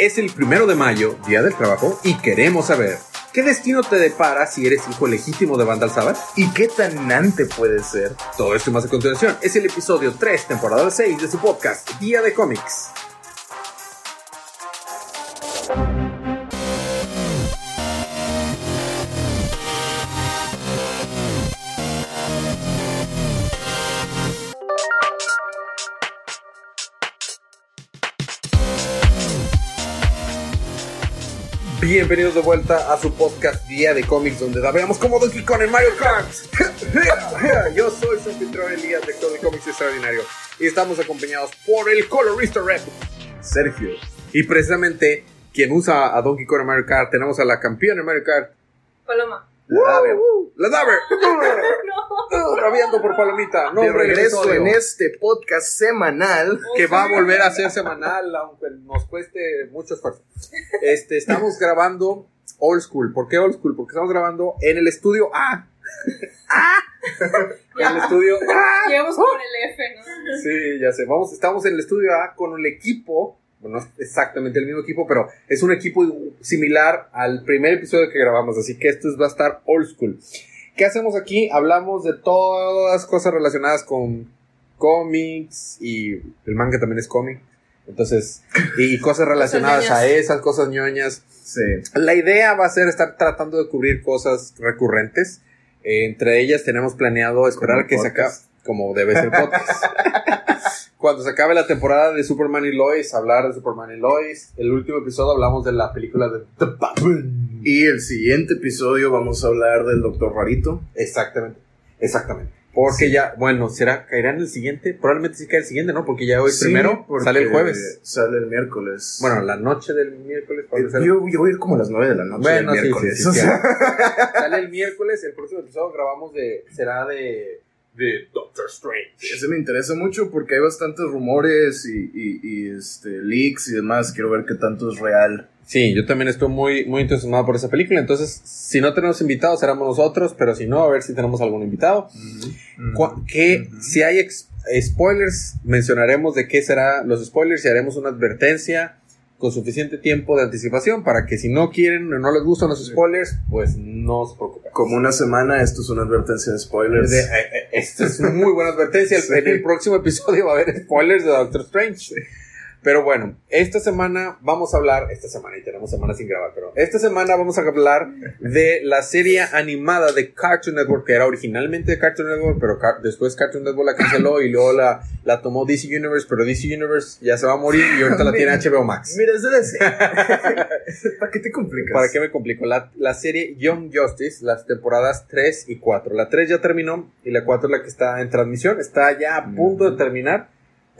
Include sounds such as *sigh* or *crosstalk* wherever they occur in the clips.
Es el primero de mayo, Día del Trabajo, y queremos saber ¿Qué destino te depara si eres hijo legítimo de Vandal Sabbath? ¿Y qué tan nante puede ser? Todo esto más a continuación es el episodio 3, temporada 6 de su podcast, Día de Cómics. Bienvenidos de vuelta a su podcast Día de Cómics, donde veamos como Donkey Kong en Mario Kart. *laughs* Yo soy su anfitrión Elías, lector de cómics extraordinario, y estamos acompañados por el colorista rep, Sergio. Y precisamente, quien usa a Donkey Kong en Mario Kart, tenemos a la campeona en Mario Kart, Paloma. La Daver. *laughs* La Daver. Rabiando por Palomita. No, de regreso episodio en este podcast semanal. que va a volver a ser semanal, aunque nos cueste mucho esfuerzo. Este, estamos grabando old school. ¿Por qué old school? Porque estamos grabando en el estudio A. *laughs* En el estudio A. Llegamos con el F, ¿no? Sí, ya sé. Vamos, estamos en el estudio A con el equipo. Bueno, no es exactamente el mismo equipo, pero es un equipo similar al primer episodio que grabamos. Así que esto es- va a estar old school. ¿Qué hacemos aquí? Hablamos de todas cosas relacionadas con cómics y el manga también es cómic. Entonces, y, y cosas relacionadas a esas cosas ñoñas. Sí. La idea va a ser estar tratando de cubrir cosas recurrentes. Eh, entre ellas tenemos planeado esperar que se acabe, como debe ser podcast. *laughs* Cuando se acabe la temporada de Superman y Lois, hablar de Superman y Lois. El último episodio hablamos de la película de The Batman. Y el siguiente episodio vamos a hablar del Doctor Rarito. Exactamente, exactamente. Porque ya, bueno, ¿será, caerá en el siguiente? Probablemente sí cae el siguiente, ¿no? Porque ya hoy Sí, primero sale el jueves. Sale el miércoles. Bueno, la noche del miércoles. Eh, yo, yo voy a ir como a las 9 de la noche Bueno, del sí, miércoles. o sea, *laughs* Sale el miércoles, el próximo episodio grabamos de, será de, de Doctor Strange. Ese me interesa mucho porque hay bastantes rumores y, y- y, este, leaks y demás. Quiero ver qué tanto es real. Sí, yo también estoy muy, muy entusiasmado por esa película, entonces, si no tenemos invitados, seremos nosotros, pero si no, a ver si tenemos algún invitado. Cu- que si hay ex- spoilers, mencionaremos de qué será los spoilers y haremos una advertencia con suficiente tiempo de anticipación para que si no quieren o no les gustan los spoilers, pues no se preocupen. Como una semana, esto es una advertencia de spoilers. De- eh, eh, esta es una muy buena advertencia. Sí. *laughs* En el próximo episodio va a haber spoilers de Doctor Strange. Pero bueno, esta semana vamos a hablar, esta semana y tenemos semanas sin grabar, pero esta semana vamos a hablar de la serie animada de Cartoon Network, que era originalmente de Cartoon Network, pero Car- después Cartoon Network la canceló y luego la, la tomó DC Universe, pero DC Universe ya se va a morir y ahorita la tiene *laughs* HBO Max. Mira, es de *laughs* ¿Para qué te complicas? ¿Para qué me complico? La, la serie Young Justice, las temporadas 3 y 4. La 3 ya terminó y la 4 es la que está en transmisión. Está ya a punto de terminar.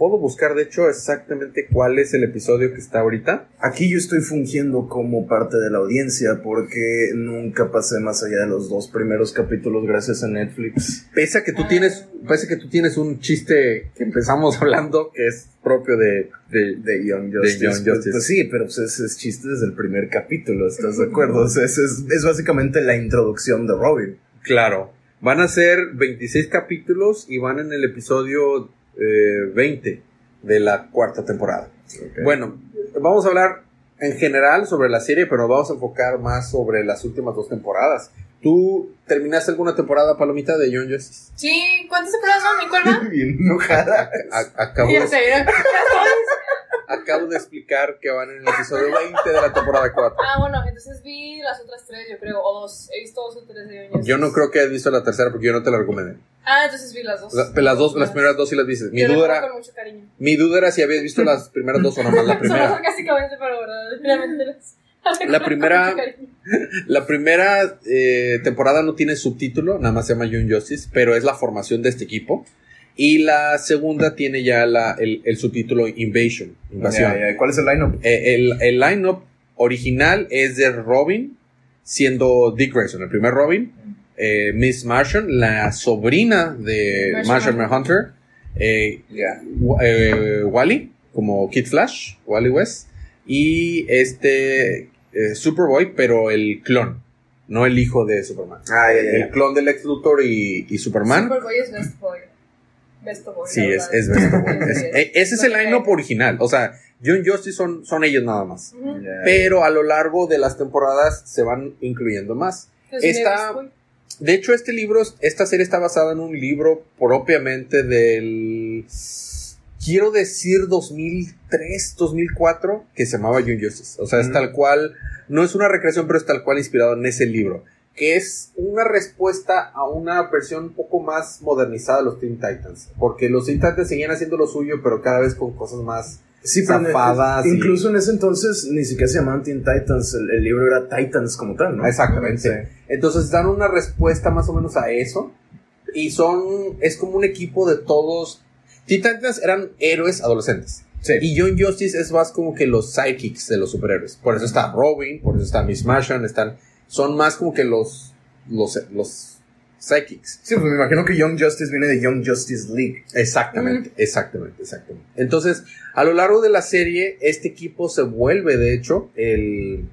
Puedo buscar, de hecho, exactamente cuál es el episodio que está ahorita. Aquí yo estoy fungiendo como parte de la audiencia porque nunca pasé más allá de los dos primeros capítulos gracias a Netflix. Pese a que tú tienes, pese a que tú tienes un chiste que empezamos *laughs* hablando que es propio de, de, De Young Justice. Young Pues- Justice. pues sí, pero pues ese es chiste desde el primer capítulo, ¿estás de acuerdo? O sea, es, es básicamente la introducción de Robin. Claro. Van a ser 26 capítulos y van en el episodio eh, 20 de la cuarta temporada. Bueno, vamos a hablar en general sobre la serie, pero nos vamos a enfocar más sobre las últimas dos temporadas. ¿Tú terminaste alguna temporada, Palomita, de Young Justice? Sí, ¿cuántas temporadas son? ¿Y cuál va? *laughs* Bien enojada. Acabo, ya- acabo de explicar que van en el episodio 20 de la temporada 4. Ah, bueno, entonces vi las otras tres, yo creo, o dos. He visto dos o tres de Young Yo no creo que hayas visto la tercera porque yo no te la recomendé. Ah, entonces vi las dos. La- Las dos, las primeras dos sí las viste. Mi Yo duda era, con mucho cariño. mi duda era si habías visto las primeras dos o nomás la *laughs* Son primera. sarcásticamente, pero las. La *laughs* primera-. La primera eh, temporada no tiene subtítulo, nada más se llama Young Justice, pero es la formación de este equipo. Y la segunda tiene ya la, el, el subtítulo Invasion, invasión. ¿Cuál es el lineup? Eh, el, el line-up original es de Robin, siendo Dick Grayson, el primer Robin, eh, Miss Martian, la sobrina de Martian Martian Hunter, eh, eh, Wally, como Kid Flash, Wally West, y este eh, Superboy, pero el clon, no el hijo de Superman. Ah, ya, ya, El clon del Lex Luthor y, y Superman. Superboy es Best Boy. Sí, es, es Best Boy. *laughs* Es- e- ese es el line-up original. O sea, Young Justice son, son ellos nada más. Pero a lo largo de las temporadas se van incluyendo más. Es Esta- De hecho, este libro, esta serie está basada en un libro propiamente del. Quiero decir 2003, 2004, que se llamaba Young Justice. O sea, es Mm. tal cual. No es una recreación, pero es tal cual inspirado en ese libro. Que es una respuesta a una versión un poco más modernizada de los Teen Titans. Porque los Teen Titans seguían haciendo lo suyo, pero cada vez con cosas más. Sí, pero zafadas y- incluso en ese entonces ni siquiera se llamaban Teen Titans, el, el libro era Titans como tal, ¿no? Exactamente. Entonces dan una respuesta más o menos a eso. Y son. Es como un equipo de todos. Teen Titans eran héroes adolescentes. Sí. Y Young Justice es más como que los sidekicks de los superhéroes. Por eso está Robin, por eso está Miss Martian, están. Son más como que los. Los. Los sidekicks. Sí, pues me imagino que Young Justice viene de Young Justice League. Exactamente, exactamente, exactamente. Entonces, a lo largo de la serie, este equipo se vuelve, de hecho, el,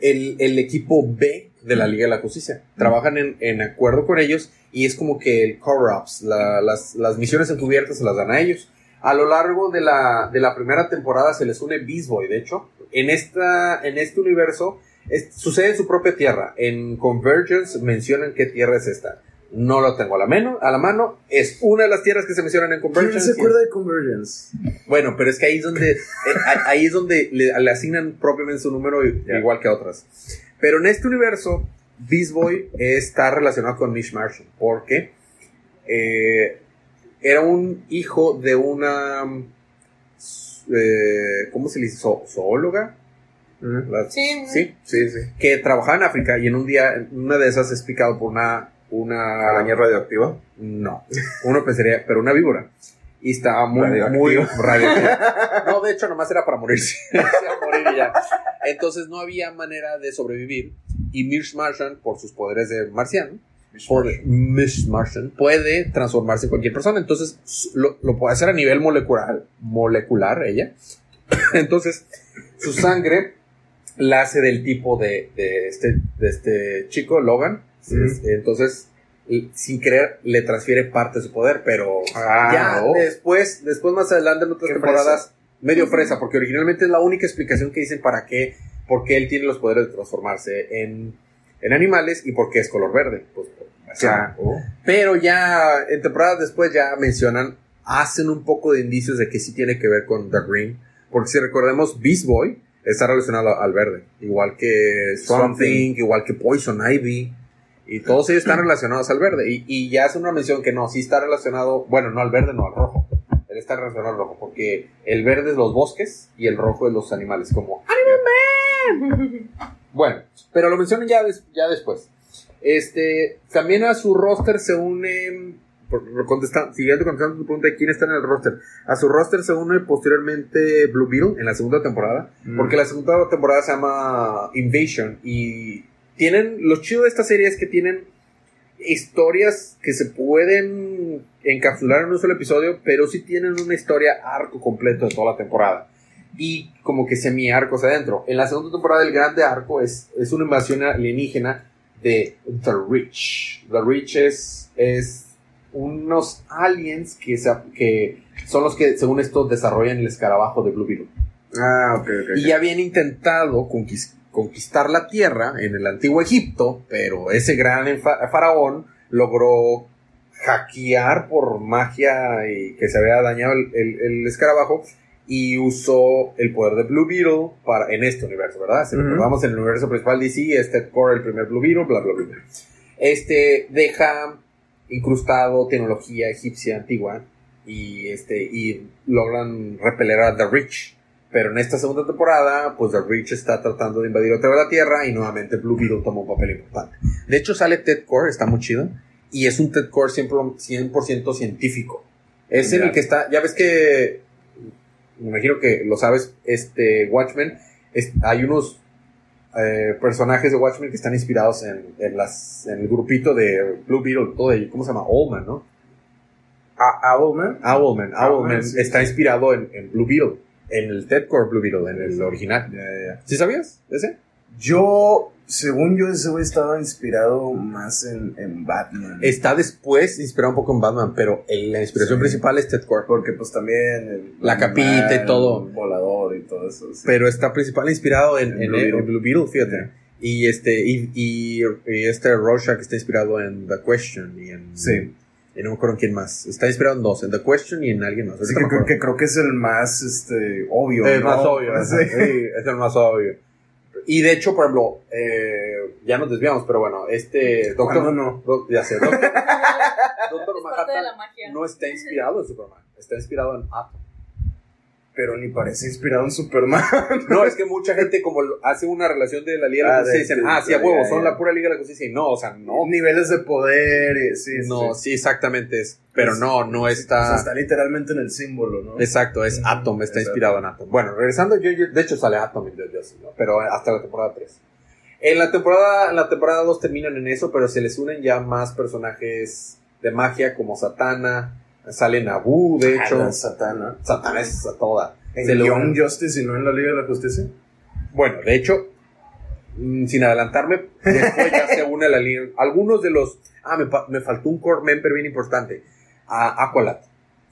el, el equipo B de la Liga de la Justicia. Trabajan en, en acuerdo con ellos y es como que el cover-ups, la- las, las misiones encubiertas se las dan a ellos. A lo largo de la, de la primera temporada se les une Beast Boy, de hecho. En, esta, en este universo es- sucede en su propia tierra. En Convergence mencionan qué tierra es esta. No lo tengo a la, mano, a la mano. Es una de las tierras que se mencionan en ¿Quién Convergence. se acuerda de Convergence? Bueno, pero es que ahí es donde, eh, ahí- es donde le, le asignan propiamente su número igual que a otras. Pero en este universo, Beast Boy está relacionado con Mish Martian porque eh, era un hijo de una, eh, ¿cómo se le dice? Sí. sí, sí, sí. Que trabajaba en África y en un día, una de esas es picado por una, una ¿Araña radioactiva? no, uno pensaría, pero una víbora. Y estaba muy, Radioactivo. muy *laughs* radioactiva. No, de hecho, nomás era para morirse. *laughs* Morir y ya. Entonces no había manera de sobrevivir. Y Mish Martian, por sus poderes de marciano, puede, Mish Martian, puede transformarse en cualquier persona. Entonces lo, lo puede hacer a nivel molecular, molecular ella. *laughs* Entonces, su sangre la hace del tipo de, de este, de este chico, Logan. Entonces, sin querer, le transfiere parte de su poder, pero Ah, ya oh. después, después más adelante en otras temporadas, medio fresa, porque originalmente es la única explicación que dicen para qué, por qué él tiene los poderes de transformarse en, en animales y por qué es color verde. Pues, Ah, pero ya en temporadas después ya mencionan, hacen un poco de indicios de que sí tiene que ver con The Green. Porque si recordemos, Beast Boy está relacionado al verde. Igual que Swamp Swamp Thing. Thing, igual que Poison Ivy. Y todos ellos están *clears throat* relacionados al verde. Y, y ya hace una mención que no, sí está relacionado, bueno, no al verde, no al rojo. Él está relacionado al rojo. Porque el verde es los bosques y el rojo es los animales, como *laughs* bueno, pero lo mencionan ya, des- ya después. Este, también a su roster se une, siguiendo contestando tu pregunta de quién está en el roster, a su roster se une posteriormente Blue Beetle en la segunda temporada, Mm. porque la segunda temporada se llama Invasion y tienen, lo chido de esta serie es que tienen historias que se pueden encapsular en un solo episodio, pero sí tienen una historia arco completo de toda la temporada. Y como que semi arcos adentro. En la segunda temporada el grande arco es, es una invasión alienígena de The Rich. The Rich es, es unos aliens que, se- que son los que, según esto, desarrollan el escarabajo de Blue Beetle. Ah, ok, ok. Y habían intentado conquis- conquistar la tierra en el antiguo Egipto, pero ese gran fa- faraón logró hackear por magia y que se había dañado el, el- el escarabajo y usó el poder de Blue Beetle para, en este universo, ¿verdad? Si Ujú. recordamos en el universo principal DC, este Core, el primer Blue Beetle, bla, bla, bla. Este deja incrustado tecnología egipcia antigua y este y logran repeler a The Rich. Pero en esta segunda temporada, pues The Rich está tratando de invadir otra vez la Tierra y nuevamente Blue Beetle toma un papel importante. De hecho sale Ted Core, está muy chido, y es un Ted Core 100%, 100% científico. Es en el que está, ya ves que, me imagino que lo sabes, este Watchmen, es- hay unos eh, personajes de Watchmen que están inspirados en, en las, en el grupito de Blue Beetle, todo ello, ¿cómo se llama? Owlman, ¿no? A- Owlman. Owlman, Owlman sí, está sí. inspirado en, en Blue Beetle, en el Ted Core Blue Beetle, en el original. ¿Sí sabías ese? Yo, según yo, ese güey estaba inspirado más en, en Batman. Está después inspirado un poco en Batman, pero el- la inspiración Sí. principal es Ted Kord. Porque pues también... el La capita y todo. el volador y todo eso. sí. Pero está principal inspirado en, En en, Blue Beetle. Blue Beetle, fíjate. Y este, y, y, y este Rorschach está inspirado en The Question y en. Sí. Y no me acuerdo en quién más. Está inspirado en dos, en The Question y en alguien más. Así que creo, que creo que es el más este, obvio. ¿no? más obvio. *laughs* Sí, es el más obvio. Y de hecho, por ejemplo, eh, ya nos desviamos, pero bueno, este Doctor. ¿Cuándo no? Do- ya sé, Doctor, Doctor *laughs* Es parte de la Manhattan magia. no está inspirado en Superman, está inspirado en Atom. Pero ni parece inspirado en Superman. *laughs* No, es que mucha gente como hace una relación de la Liga de Ah, la Justicia de- dicen, ah, sí, a huevo, son la pura Liga de la Justicia. Y no, o sea, no. Niveles de poder y sí, No, sí. sí, exactamente es. Pero no, no O sea, está. está literalmente en el símbolo, ¿no? Exacto, es Atom, está exacto. inspirado en Atom. Bueno, regresando, yo, yo- de hecho sale Atom en Jojo, ¿no? pero hasta la temporada 3. En la temporada, en la temporada 2 terminan en eso, pero se les unen ya más personajes de magia como Satana, sale Nabu, de Ah, hecho. la Satana. Satana es a toda. En Se Young Justice y no en la Liga de la Justicia. Bueno, de hecho, mm, sin adelantarme, después ya se une a la línea. *laughs* Algunos de los. Ah, me, me faltó un core member bien importante. A Aqualad.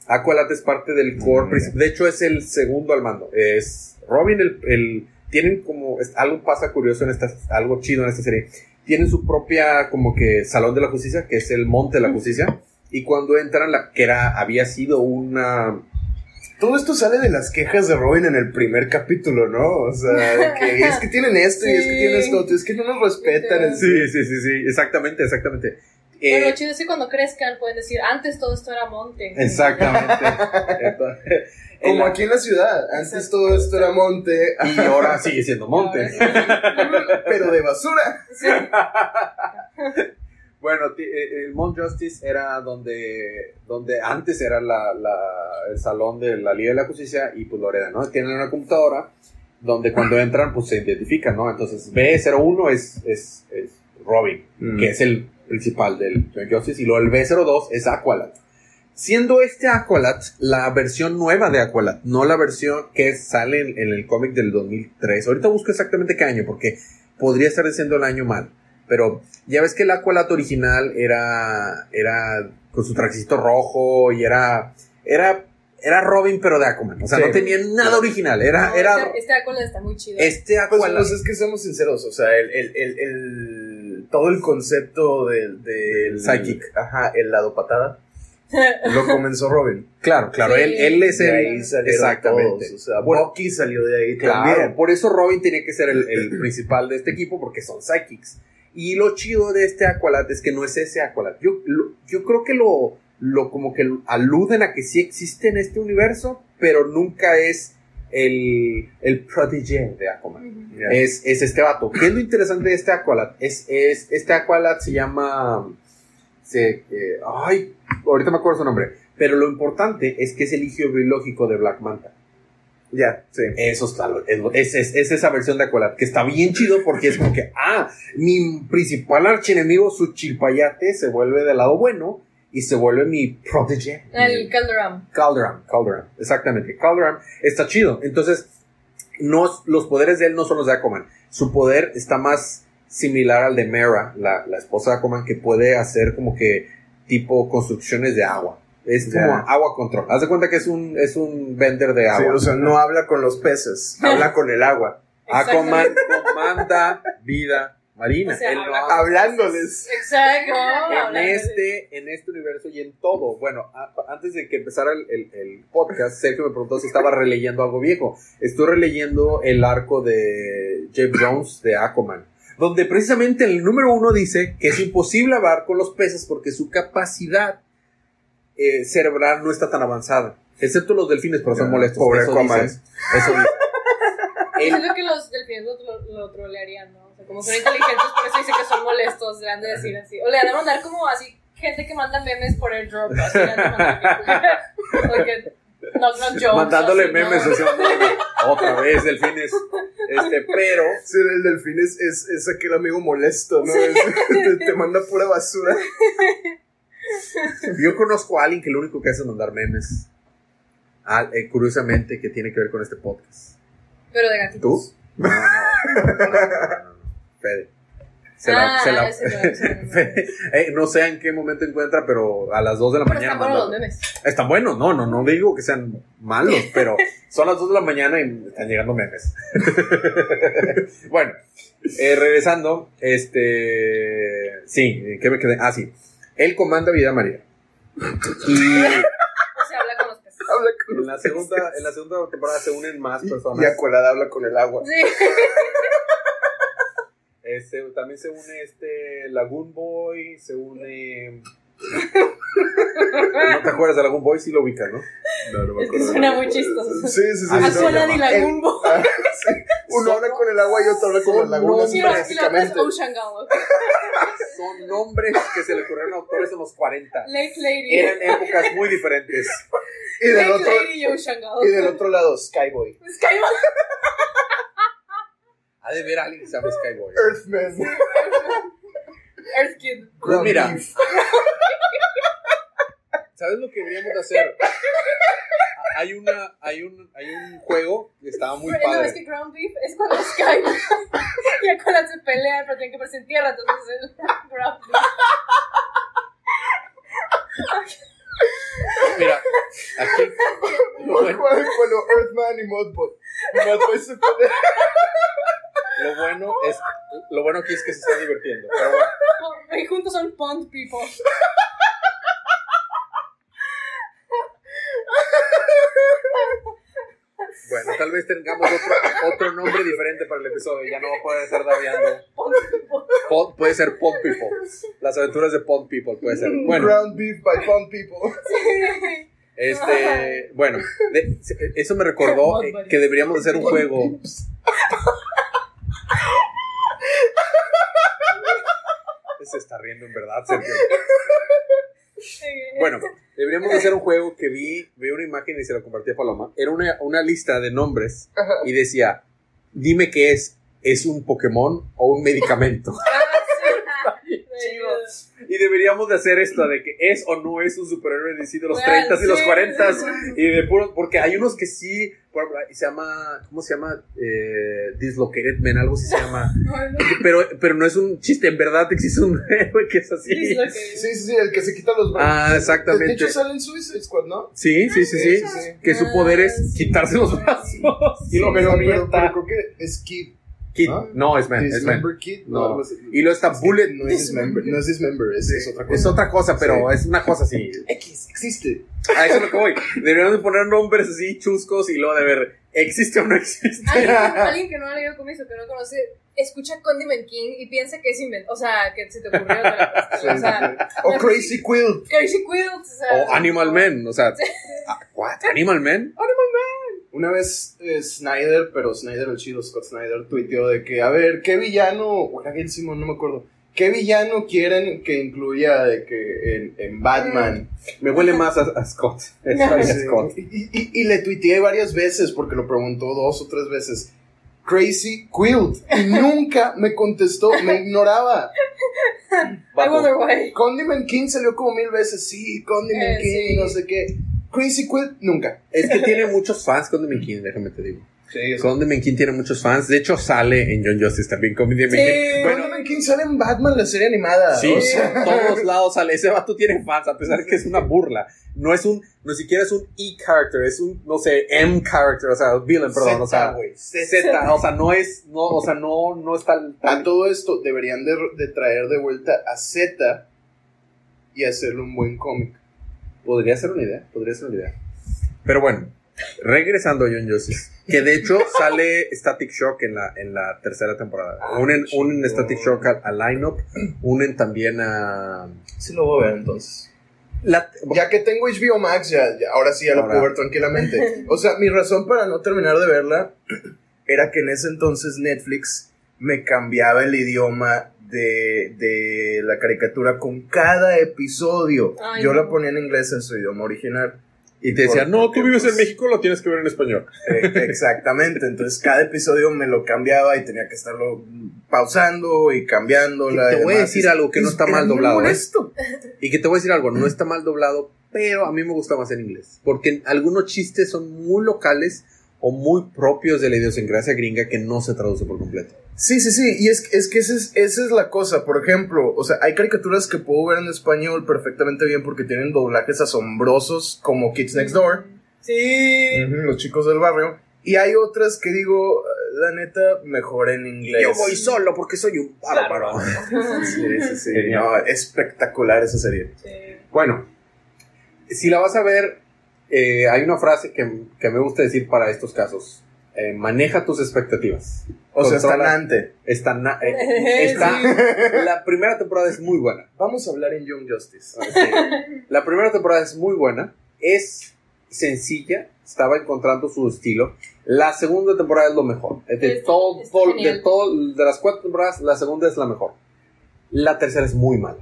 Aqualad es parte del core Mm. principal. De hecho, es el segundo al mando. Es Robin, el. el- tienen como. es- algo pasa curioso en esta. Algo chido en esta serie. Tienen su propia, como que, Salón de la Justicia, que es el Monte de la Justicia. Y cuando entran, la, que era, había sido una. Todo esto sale de las quejas de Robin en el primer capítulo, ¿no? O sea, de que *laughs* es que tienen esto y es que tienen esto es que no nos respetan. Sí, sí, sí, sí. Exactamente, exactamente. Pero Eh, lo chido es que cuando crezcan pueden decir, antes todo esto era monte. Exactamente. *laughs* Como la- aquí en la ciudad. Antes todo esto era monte, Y ahora sigue siendo monte. *laughs* pero de basura. Sí. Bueno, ti- eh, el Mount Justice era donde, donde antes era la, la- el salón de la Liga de la Justicia y pues Loreda, ¿no? Tienen una computadora donde cuando *laughs* entran pues se identifican, ¿no? Entonces B01 es, es, es Robin, Mm. que es el principal del Young Justice, y luego el B02 es Aqualad. Siendo este Aqualad la versión nueva de Aqualad, no la versión que sale en, en el cómic del 2003. Ahorita busco exactamente qué año, porque podría estar diciendo el año mal. Pero ya ves que el Aqualad original era, era con su trajecito rojo y era, era, era Robin, pero de Aquaman. O sea, Sí. no tenía nada original. Era, No, era Este, este Aqualad está muy chido. este Pues, Aqualad. pues es que seamos sinceros, o sea, el, el, el, el- todo el concepto del, del Psychic. ajá, el lado patada, *laughs* lo comenzó Robin. claro, claro, Sí. él, él es De el. ahí exactamente. todos, o sea, Bueno, Bucky salió de ahí Claro, también. por eso Robin tiene que ser el, el principal de este equipo porque son psychics. Y lo chido de este Aqualad es que no es ese Aqualad. Yo, lo- yo creo que lo, lo como que aluden a que sí existe en este universo, pero nunca es el, el protégé de Aquaman. Es, es este vato. ¿Qué es lo interesante de este Aqualad? Es, es, este Aqualad se llama... Se, eh, ay, ahorita me acuerdo su nombre. Pero lo importante es que es el hijo biológico de Black Manta. Ya, sí. Eso está, es, es, es esa versión de Aqualad, que está bien chido porque es como que, ah, mi principal archienemigo, su chilpayate, se vuelve del lado bueno y se vuelve mi protege. El Calderam. Calderam, Calderam, exactamente. Calderam está chido. Entonces, no, los poderes de él no son los de Aquaman. Su poder está más similar al de Mera, la, la esposa de Aquaman, que puede hacer como que tipo construcciones de agua. Es como agua control. Haz de cuenta que es un, es un vender de Sí, agua. o sea, no habla con los peces, habla *laughs* con el agua. Aquaman comanda vida marina. O sea, Él no habla- Hablándoles. Exacto. en este, en este universo y en todo. Bueno, a- antes de que empezara el, el- el podcast, Sergio me preguntó si estaba releyendo algo viejo. Estoy releyendo el arco de Jeff Jones de Aquaman, donde precisamente el número uno dice que es imposible hablar con los peces porque su capacidad eh, cerebral no está tan avanzada. Excepto los delfines, pero son molestos. pobre Eso Aquaman. dice. Eso dice. *laughs* El- Siento que los delfines lo, lo, lo trolearían, ¿no? O sea, como son inteligentes, por eso dice que son molestos, le han de decir así. O le han de mandar como así, gente que manda memes por el drop, así le han de mandar. *laughs* Porque, no, no jokes. mandándole así, memes ¿no? así, mandándole, *laughs* otra vez delfines este pero Ser el delfín es, es, es aquel amigo molesto, ¿no? Es- te, te manda pura basura. *laughs* yo conozco a alguien que lo único que hace es mandar memes Al- eh, curiosamente que tiene que ver con este podcast Pero de gatitos. tú No, no, no, no, no, no. Fede. Se la, Ah, se la- ese no, ese no. *laughs* Fede, eh, no sé en qué momento encuentra, pero a las 2 de la Pero mañana. están buenos los mandó- memes. Están buenos, no, no, no digo que sean malos, *laughs* pero son las 2 de la mañana y están llegando memes. bueno, eh, regresando, este. Sí, ¿qué me quedé? Ah, sí. Él comanda Vida María. Y O sea, habla con los peces. Habla con en la segunda, en la segunda temporada se unen más Y personas. Aqualada habla con el agua. Sí. Este, también se une este Lagoon Boy, se une. ¿No te acuerdas de Lagoon Boy? Sí lo ubicas, ¿no? No, no me Es que acuerdo. suena muy chistoso. Sí, sí, sí. Se. Aqualad y llama. Lagoon Boy. *laughs* Ah, sí. Uno habla con el agua y otro habla con las lagunas, básicamente. *laughs* Son nombres que se le ocurrieron a autores en los 40. Lake Lady. Eran épocas muy diferentes. *laughs* Y del Lake otro, Lady y Ocean Gala. y del otro lado, Skyboy. Skyboy. Ha de ver a alguien que sabe Skyboy. Earthman. Earth Kid. Pues mira. ¿Sabes lo que deberíamos de hacer? Hay una, hay un, hay un juego que estaba muy Pero no, es padre. que ground beef es cuando Skyboy *laughs* y Aqualad se pelean, pero tienen que verse en tierra, entonces es el *laughs* ground beef. Mira, aquí lo bueno, cuando Earthman y Modbot. Modbot se pelea. lo bueno es, lo bueno aquí es que se está divirtiendo. Pero bueno, Y juntos son Pond People. Bueno, tal vez tengamos otro, otro nombre diferente para el episodio. Ya no va a poder estar daviando. Puede ser Pond People. Las aventuras de Pond People puede ser. Bueno, Ground beef by Pond people. este, bueno, de- eso me recordó eh, que deberíamos hacer un juego. Se está riendo en verdad, Sergio. Bueno, deberíamos hacer un juego que vi, vi una imagen y se la compartí a Paloma. Era una, una lista de nombres y decía, dime qué es, ¿es un Pokémon o un medicamento? *laughs* Y deberíamos de hacer esto, de que es o no es un superhéroe de sí, de los Real, 30 y los sí, 40 sí, sí. y de puro, porque hay unos que sí, por ejemplo, se llama, ¿cómo se llama? Eh, Dislocated Man, algo así se llama. *laughs* Pero, pero no es un chiste, en verdad existe un *laughs* héroe que es así. Sí, que- Sí, sí, sí, el que se quita los brazos. Ah, exactamente. De hecho, sale en Suicide Squad, ¿no? Sí, sí, sí, sí. Sí, sí, sí. Que su poder es Ah, quitarse los brazos. Y lo pero, pero, pero creo que es Kid. Kid. ¿Ah? No, es man, es man. Kid. No. así. Y luego está Es Bullet. No es Dismember, no es Dismember, es, es otra cosa. Es otra cosa, pero es una cosa así. *laughs* X, existe. A eso es lo que voy. Deberíamos de poner nombres así chuscos y luego de ver, ¿existe o no existe? Alguien, *laughs* alguien que no ha leído cómics o que no conoce, escucha Condiment King y piensa que es invento. O sea, que se te ocurrió. la Sí, o sí, sea, sí. O Crazy Quilt. Crazy Quilt. O, sea, O Animal Man, o sea, ¿what? ¿Animal Man? Una vez eh, Snyder, pero Snyder el chido, Scott Snyder, tuiteó de que, a ver, ¿qué villano, o era Gail Simon, no me acuerdo, qué villano quieren que incluya de que en, en Batman? Me huele más a, a Scott. *laughs* Es Sí. Scott. Y, y- y le tuiteé varias veces porque lo preguntó dos o tres veces. Crazy Quilt. Y *laughs* nunca me contestó, me ignoraba. I wonder why. Condiment King salió como mil veces. Sí, Condiment Eh, King, sí. no sé qué. Crazy Quilt, nunca. Es que tiene muchos fans Condiment King, déjame te digo. Sí, Condiment King tiene muchos fans. De hecho, sale en John Justice también. Condiment Sí. King. Bueno, sale en Batman, la serie animada. Sí, o sea, todos *laughs* lados sale. Ese vato tiene fans, a pesar de que es una burla. No es un, no siquiera es un E-character, es un, no sé, M-character, o sea, villain, perdón, o sea, Z. O sea, no es, no, o sea, no, no está A tan, todo esto deberían de, de traer de vuelta a Z y hacerle un buen cómic. Podría ser una idea, podría ser una idea. Pero bueno, regresando a John Justice, que de hecho *laughs* sale Static Shock en la, en la tercera temporada. Ah, unen, unen Static Shock al lineup, unen también a, Sí lo voy a ver entonces. la, Ya que tengo HBO Max, ya, ya- ahora sí ya la Ahora. puedo ver tranquilamente. O sea, mi razón para no terminar de verla era que en ese entonces Netflix me cambiaba el idioma de, de la caricatura con cada episodio. Ay, Yo no. la ponía en inglés en su idioma original. y te decía, no, tú vives en pues, México, lo tienes que ver en español. *laughs* Eh, exactamente, entonces cada episodio me lo cambiaba y tenía que estarlo pausando y cambiándola. Te y voy a decir algo que no Es- está mal doblado, ¿eh? molesto. *laughs* Y que te voy a decir algo, no está mal doblado, pero a mí me gusta más en inglés. Porque algunos chistes son muy locales o muy propios de la idiosincrasia gringa que no se traduce por completo. Sí, sí, sí, y es, es que esa es, esa es la cosa, por ejemplo, o sea, hay caricaturas que puedo ver en español perfectamente bien porque tienen doblajes asombrosos como Kids Next Door, Sí. Los chicos del barrio, y hay otras que digo, la neta, mejor en inglés. solo porque soy un bárbaro. *laughs* Sí, sí, sí, no, espectacular esa serie. Sí. Bueno, si la vas a ver, eh, hay una frase que, que me gusta decir para estos casos. Eh, maneja tus expectativas. O sea, Controla- está Nante. Está, na- eh, *laughs* está- la primera temporada es muy buena. Vamos a hablar en Young Justice. Sí. La primera temporada es muy buena. Es sencilla. Estaba encontrando su estilo. La segunda temporada es lo mejor. De Es- todo, es todo- de todo, de las cuatro temporadas, la segunda es la mejor. La tercera es muy mala.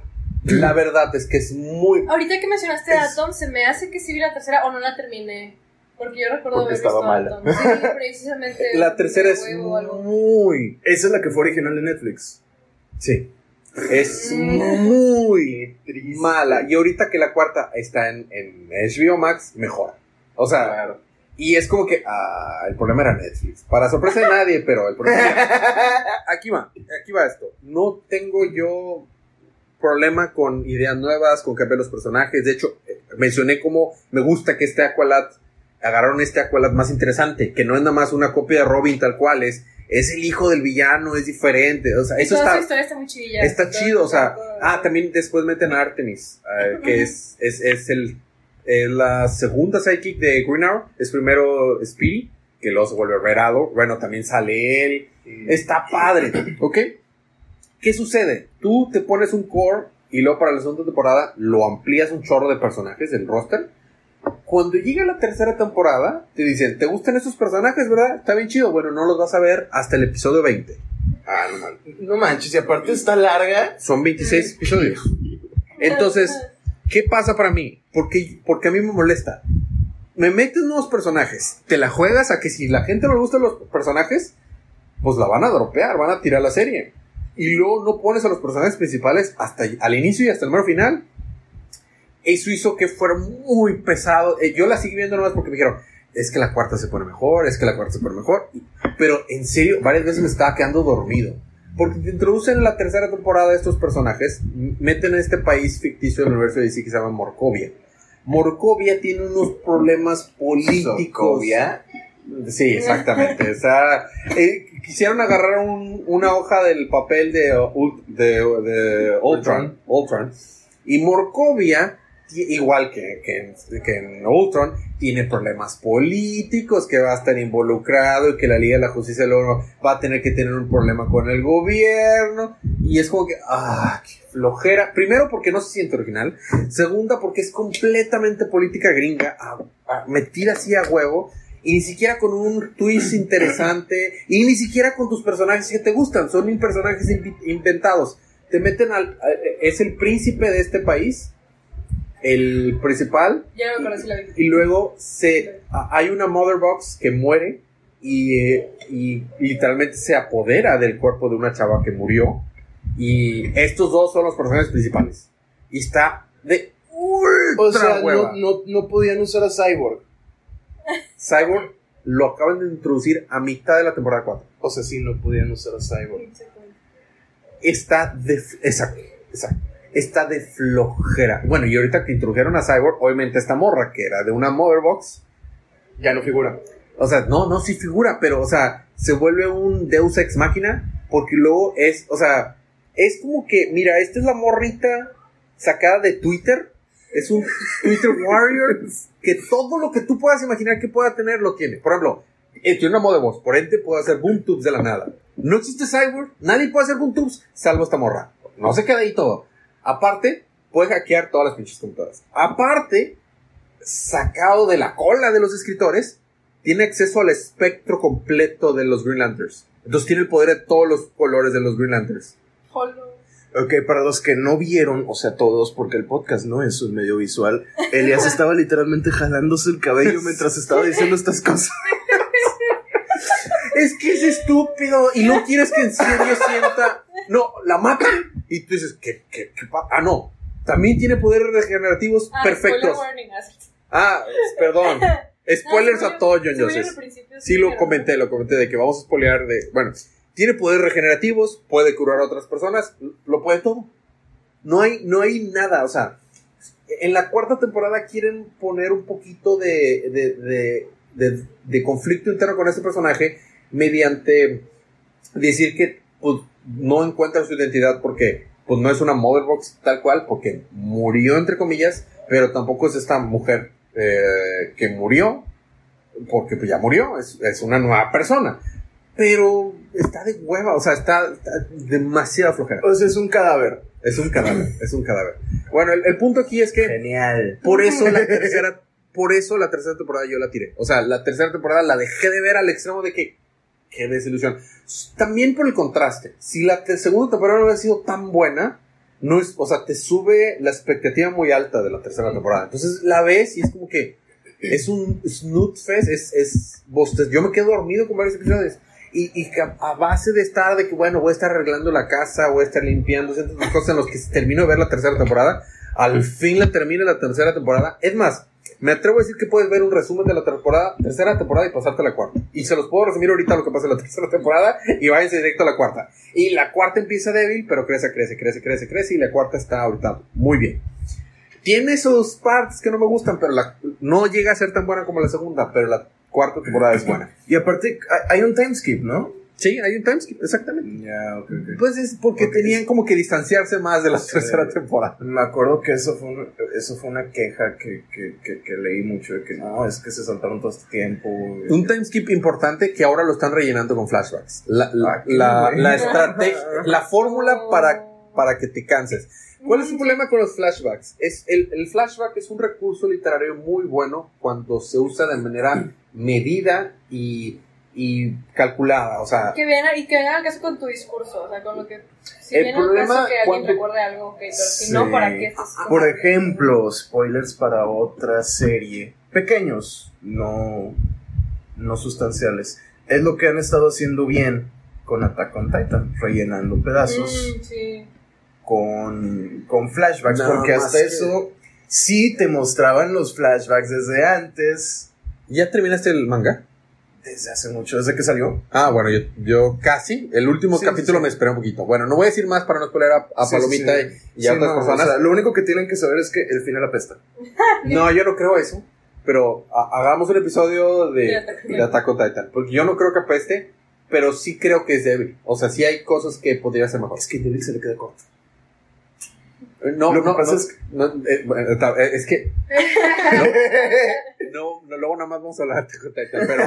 La verdad es que es muy. Ahorita que mencionaste Es- a Atom, se me hace que sí vi la tercera o no la terminé. Porque yo recuerdo Porque haber estaba visto mala. Atom. Sí, precisamente. *laughs* La tercera es muy. Esa es la que fue original de Netflix. Sí. Es Mm. muy mala. Y ahorita que la cuarta está en, en HBO Max, mejor. O sea, y es como que. Ah, el problema era Netflix. Para sorpresa de nadie, pero el problema. *laughs* aquí va, aquí va esto. No tengo yo problema con ideas nuevas, con cambiar los personajes. De hecho, eh, mencioné cómo me gusta que este Aqualad agarraron este Aqualad más interesante, que no es nada más una copia de Robin tal cual es. Es el hijo del villano, es diferente. O sea, Y eso toda está. su historia está muy chidilla. Está Todo- chido, o sea, todo- ah, también después meten a Artemis, eh, que es, es, es el, la segunda sidekick de Green Arrow, es primero Speedy, que luego se vuelve Verado, bueno, también sale él, está padre, ¿ok? ¿Qué sucede? Tú te pones un core y luego para la segunda temporada lo amplías un chorro de personajes del roster. Cuando llega la tercera temporada, te dicen, ¿te gustan esos personajes, verdad? Está bien chido. Bueno, no los vas a ver hasta el episodio 20. Ah, no mames. No manches, y aparte está larga. Son 26 episodios. Entonces, ¿qué pasa para mí? Porque, porque a mí me molesta. Me metes nuevos personajes, te la juegas a que si la gente no le gustan los personajes, pues la van a dropear, van a tirar la serie. Y luego no pones a los personajes principales hasta al inicio y hasta el mero final. Eso hizo que fuera muy pesado. Eh, Yo la seguí viendo nomás porque me dijeron, es que la cuarta se pone mejor, es que la cuarta se pone mejor. Pero en serio, varias veces me estaba quedando dormido. Porque te introducen en la tercera temporada estos personajes, meten a este país ficticio del universo de DC que se llama Morcovia. Morcovia tiene unos problemas políticos. Sokovia. Sí, exactamente. O sea, eh, quisieron agarrar un- una hoja del papel de, Ult- de, de Ultron, Ultron, y Morcovia, ti- igual que, que en, que en Ultron, tiene problemas políticos, que va a estar involucrado y que la Liga de la Justicia luego va a tener que tener un problema con el gobierno. Y es como que, ah, qué flojera. Primero porque no se siente original. Segunda porque es completamente política gringa, a- a- metida así a huevo. Y ni siquiera con un twist interesante. Y ni siquiera con tus personajes que te gustan. Son personajes inventados. Te meten al... a- Es el príncipe de este país. El principal. Ya me si la vi. Y luego se, a- hay una Mother Box que muere. Y, eh, y literalmente se apodera del cuerpo de una chava que murió. Y estos dos son los personajes principales. Y está de ultra O sea, hueva. no, no, no podían usar a Cyborg. Cyborg lo acaban de introducir a mitad de la temporada 4. O sea, sí, no podían usar a Cyborg. Está de. Exacto, exacto. Está de flojera. Bueno, y ahorita que introdujeron a Cyborg, obviamente esta morra, que era de una Mother Box, Ya no figura. o sea, no, no sí figura, pero, o sea, se vuelve un Deus Ex Máquina, porque luego es, o sea, es como que, mira, esta es la morrita sacada de Twitter, es un Twitter Warrior, *laughs* que todo lo que tú puedas imaginar que pueda tener lo tiene. Por ejemplo, eh, tiene una moda de voz, por ende puede hacer boom de la nada. No existe Cyborg, nadie puede hacer boom salvo esta morra. No se queda ahí todo. Aparte, puede hackear todas las pinches computadoras. Aparte, sacado de la cola de los escritores, tiene acceso al espectro completo de los Green Lanterns. Entonces tiene el poder de todos los colores de los Green Lanterns. Ok, para los que no vieron, o sea, todos, porque el podcast no es un medio visual, Elias estaba literalmente jalándose el cabello mientras estaba diciendo estas cosas. Es que es estúpido y no quieres que en serio sienta. No, la matan y tú dices, ¿qué, qué, qué Ah, no. También tiene poderes regenerativos Ah, perfectos. warning. Ah, perdón. *laughs* Spoilers a todo, John sí, Joseph. lo comenté, lo comenté de que vamos a spoilear de. Bueno, tiene poderes regenerativos, puede curar a otras personas, lo puede todo. No hay, no hay nada, o sea, en la cuarta temporada quieren poner un poquito de, de, de, de- conflicto interno con este personaje mediante decir que pues, no encuentra su identidad porque pues no es una mother box tal cual, porque murió entre comillas, pero tampoco es esta mujer eh, que murió, porque pues ya murió, es, es una nueva persona. Pero está de hueva, o sea, está, está demasiado flojera. O sea, es un cadáver. Es un cadáver, es un cadáver. Bueno, el, el punto aquí es que Genial. por eso la tercera, por eso la tercera temporada yo la tiré. O sea, la tercera temporada la dejé de ver al extremo de que qué desilusión. También por el contraste. Si la te- segunda temporada no hubiera sido tan buena, no es, o sea, te sube la expectativa muy alta de la tercera temporada. Entonces la ves y es como que es un snoot fest, es, es bostez. Yo me quedo dormido con varios episodios. Y, y que a, a base de estar, de que bueno, voy a estar arreglando la casa, voy a estar limpiando, ciertas cosas en los que termino de ver la tercera temporada, al fin la termina la tercera temporada. Es más, me atrevo a decir que puedes ver un resumen de la temporada, tercera temporada y pasarte a la cuarta. Y se los puedo resumir ahorita lo que pasa en la *laughs* tercera temporada y váyanse directo a la cuarta. Y la cuarta empieza débil, pero crece, crece, crece, crece, crece y la cuarta está ahorita muy bien. Tiene sus partes que no me gustan, pero la, no llega a ser tan buena como la segunda, pero la cuarta temporada es buena. Y aparte, hay- un timeskip, ¿no? Sí, hay un timeskip, exactamente. Ya, ok, ok. Pues es porque Ok. tenían como que distanciarse más de la Sí. tercera temporada. Me acuerdo que eso fue, un- eso fue una queja que, que, que, que leí mucho, de que no, es que se saltaron todo este tiempo. Un timeskip importante que ahora lo están rellenando con flashbacks. La, la, Ah, la, la estrategia, *laughs* la fórmula para, para que te canses. ¿Cuál es el Mm, problema con los flashbacks? Es el, el flashback es un recurso literario muy bueno cuando se usa de manera medida y, y calculada. O sea, Que venga, y que venga al caso con tu discurso, o sea, con lo que... Si El viene al problema caso que alguien recuerde algo, ok, pero si Sí. no, ¿para qué estás Por ejemplo, spoilers para otra serie. Pequeños, no, no sustanciales. Es lo que han estado haciendo bien con Attack on Titan, rellenando pedazos Mm, sí. Con, con flashbacks, Nada porque hasta que- eso sí te mostraban los flashbacks desde antes, ¿ya terminaste el manga? desde hace mucho, desde que salió. Ah, bueno, yo, yo casi. El último Sí, capítulo sí, sí. me esperé un poquito. Bueno, no voy a decir más para no spoiler a, a Sí, Palomita sí, sí. y a Sí, otras no, personas. o sea, lo único que tienen que saber es que el final apesta. *laughs* No, yo no creo eso. Pero ha- hagamos un episodio de, De Attack on Titan. Porque yo no creo que apeste, pero sí creo que es débil. O sea, sí hay cosas que podría ser mejor. Es que Devil se le queda corto. No, Lo que no, pasa no, es que- no, eh, bueno, eh, es que. *laughs* No, no, luego nada más vamos a hablar de. Pero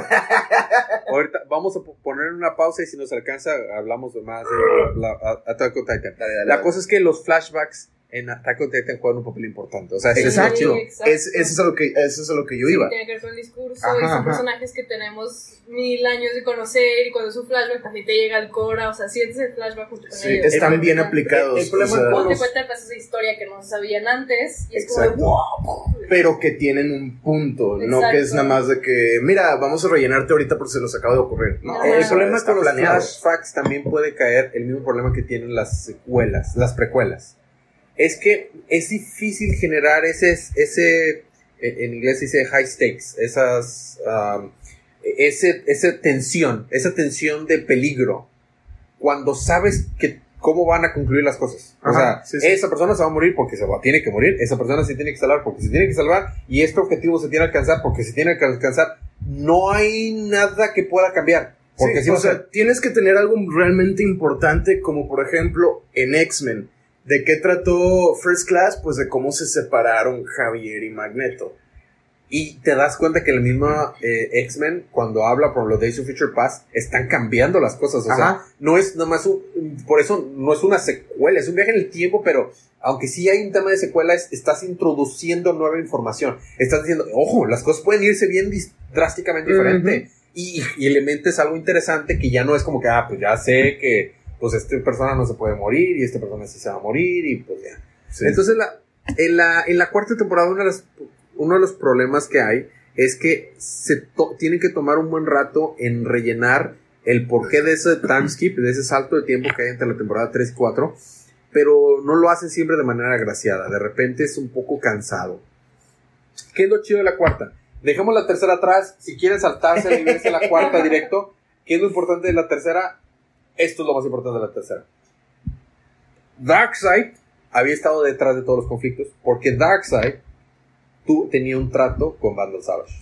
ahorita vamos a po- poner una pausa y si nos alcanza, hablamos más de *laughs* la- a- Attack on Titan. La cosa es que los flashbacks en Attack on Titan juegan un papel importante. O sea, el Exacto. exacto. Es, eso, es a lo que, eso es a lo que yo iba. Tiene que ver con el discurso Ajá, y son ajá. personajes que tenemos mil años de conocer y cuando es un flashback también te llega el Cora, o sea, sientes el flashback junto con Sí, ellos. están bien aplicados. El- el problema o sea, Como te cuentan pedazos de historia que no sabían antes y es como de Exacto. wow. pero que tienen un punto, no que es Exacto. nada más de que, mira, vamos a rellenarte ahorita porque se nos acaba de ocurrir. No. El eso problema está con los planeado. flashbacks también puede caer el mismo problema que tienen las secuelas, las precuelas. Es que es difícil generar ese, ese en inglés se dice high stakes, esas, um, ese, esa tensión, esa tensión de peligro, cuando sabes que cómo van a concluir las cosas. o sea, sí, sí. esa persona se va a morir porque se va, tiene que morir, esa persona se tiene que salvar porque se tiene que salvar, y este objetivo se tiene que alcanzar porque se tiene que alcanzar. No hay nada que pueda cambiar. Porque Sí, así o sea, tienes que tener algo realmente importante, como por ejemplo en X-Men. ¿De qué trató First Class? Pues de cómo se separaron Javier y Magneto. Y te das cuenta que la misma eh, X-Men, cuando habla por los Days of Future Past, están cambiando las cosas. O Ajá. sea, no es nada más un. Por eso no es una secuela, es un viaje en el tiempo, pero aunque sí hay un tema de secuela, es- estás introduciendo nueva información. Estás diciendo, ojo, las cosas pueden irse bien drásticamente diferente. y, y le metes algo interesante que ya no es como que, ah, pues ya sé que pues esta persona no se puede morir y esta persona sí se va a morir y pues ya. Sí. Entonces, la, en, la, en la cuarta temporada, una de las- uno de los problemas que hay es que se to- tienen que tomar un buen rato en rellenar el porqué de ese time skip, de ese salto de tiempo que hay entre la temporada 3 y 4, pero no lo hacen siempre de manera agraciada. De repente es un poco cansado. ¿Qué es lo chido de la cuarta? Dejemos la tercera atrás. Si quieren saltarse verse la cuarta *laughs* directo, ¿qué es lo importante de la tercera? Esto es lo más importante de la tercera. Darkseid había estado detrás de todos los conflictos porque Darkseid tú, tenía un trato con Vandal Savage.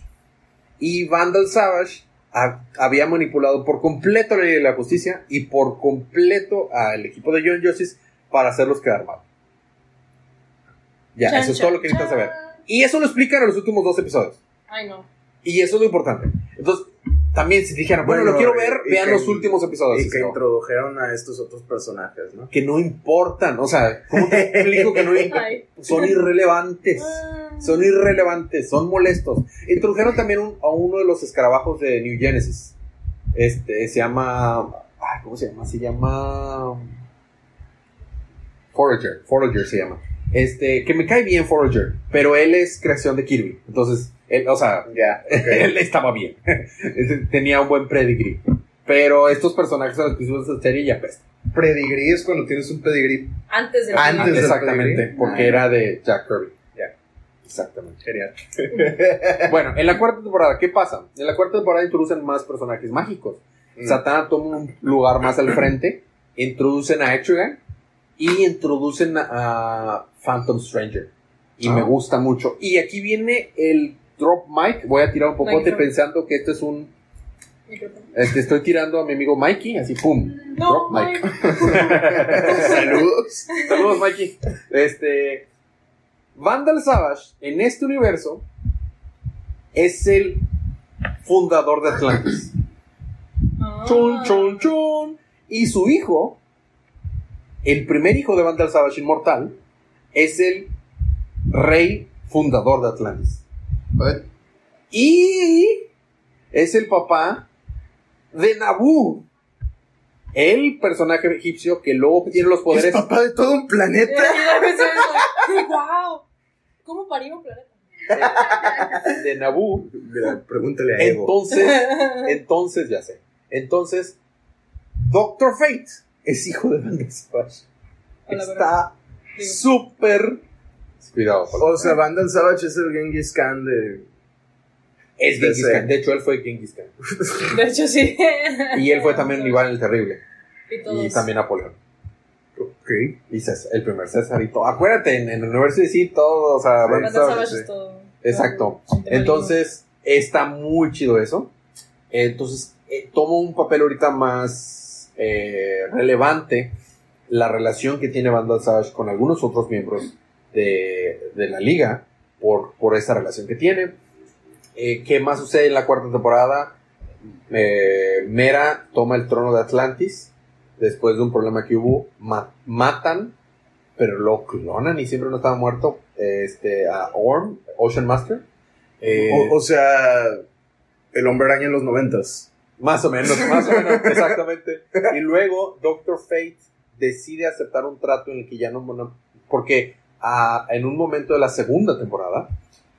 Y Vandal Savage ha- había manipulado por completo la ley de la justicia y por completo al equipo de John Justice para hacerlos quedar mal. Ya, Chan, eso es chan, todo lo que necesitan saber. Y eso lo explican en los últimos dos episodios. Ay, no. Y eso es lo importante. Entonces, también si dijeran, bueno, lo quiero ver, vean que- los últimos episodios. Y que No, introdujeron a estos otros personajes, ¿no? que no importan. O sea, ¿cómo te explico que no *laughs* importan? Son irrelevantes. Ah. Son irrelevantes, son molestos. Introdujeron también un- a uno de los escarabajos de New Genesis. Este, se llama. ay, ¿Cómo se llama? Se llama. Forager. Forager se llama. Este, que me cae bien Forager, pero él es creación de Kirby. Entonces, él, o sea, Ya, *laughs* él estaba bien. *laughs* Tenía un buen pedigree. Pero estos personajes son los que hicimos esta serie ya apestan. Predigrí es cuando tienes un pedigrí. Antes de Antes del Exactamente, pedigree. porque Ah. era de Jack Kirby. Ya. Exactamente. Genial. *laughs* Bueno, en la cuarta temporada, ¿qué pasa? En la cuarta temporada introducen más personajes mágicos. Mm. Satana toma un lugar más al frente, introducen a Etrigan y introducen a Phantom Stranger. Y Ah. me gusta mucho. Y aquí viene el drop mic. Voy a tirar un popote pensando que esto es un... Este, estoy tirando a mi amigo Mikey, así pum. No, drop mic. *laughs* Saludos. Saludos, Mikey. Este. Vandal Savage, en este universo, es el fundador de Atlantis. Ah. Chun, chun, chun. Y su hijo, el primer hijo de Vandal Savage inmortal, es el rey fundador de Atlantis. Y es el papá de Naboo. El personaje egipcio que luego tiene los Es poderes. papá de todo un planeta. ¡Wow! ¿Cómo parí un planeta? *laughs* de Naboo. Mira, pregúntale a Evo. Entonces, *laughs* entonces, ya sé. Entonces, Doctor Fate es hijo de la Está súper. Cuidado. O sea, Vandal Savage es el Genghis Khan de. es Genghis de- Khan. De hecho, él fue Genghis Khan. *laughs* De hecho, sí. Y él fue también Iván el Terrible. Y, todos. Y también Napoleón. Ok. Y César, el primer César y todo. Acuérdate, en, en el universo sí, todo. O sea, Sí. Vandal Savage, Savage sí. es todo. Exacto. todo. Entonces, está muy chido eso. Entonces, eh, toma un papel ahorita más eh, relevante la relación que tiene Vandal Savage con algunos otros miembros de, de la liga por, por esa relación que tiene. Eh, ¿Qué más sucede en la cuarta temporada? Eh, Mera toma el trono de Atlantis después de un problema que hubo. Ma- matan, pero lo clonan y siempre no estaba muerto. Este, a Orm, Ocean Master. Eh, O, o sea, el hombre araña en los noventas. más o menos, más o menos, exactamente. Y luego Doctor Fate decide aceptar un trato en el que ya no... no- porque en un momento de la segunda temporada,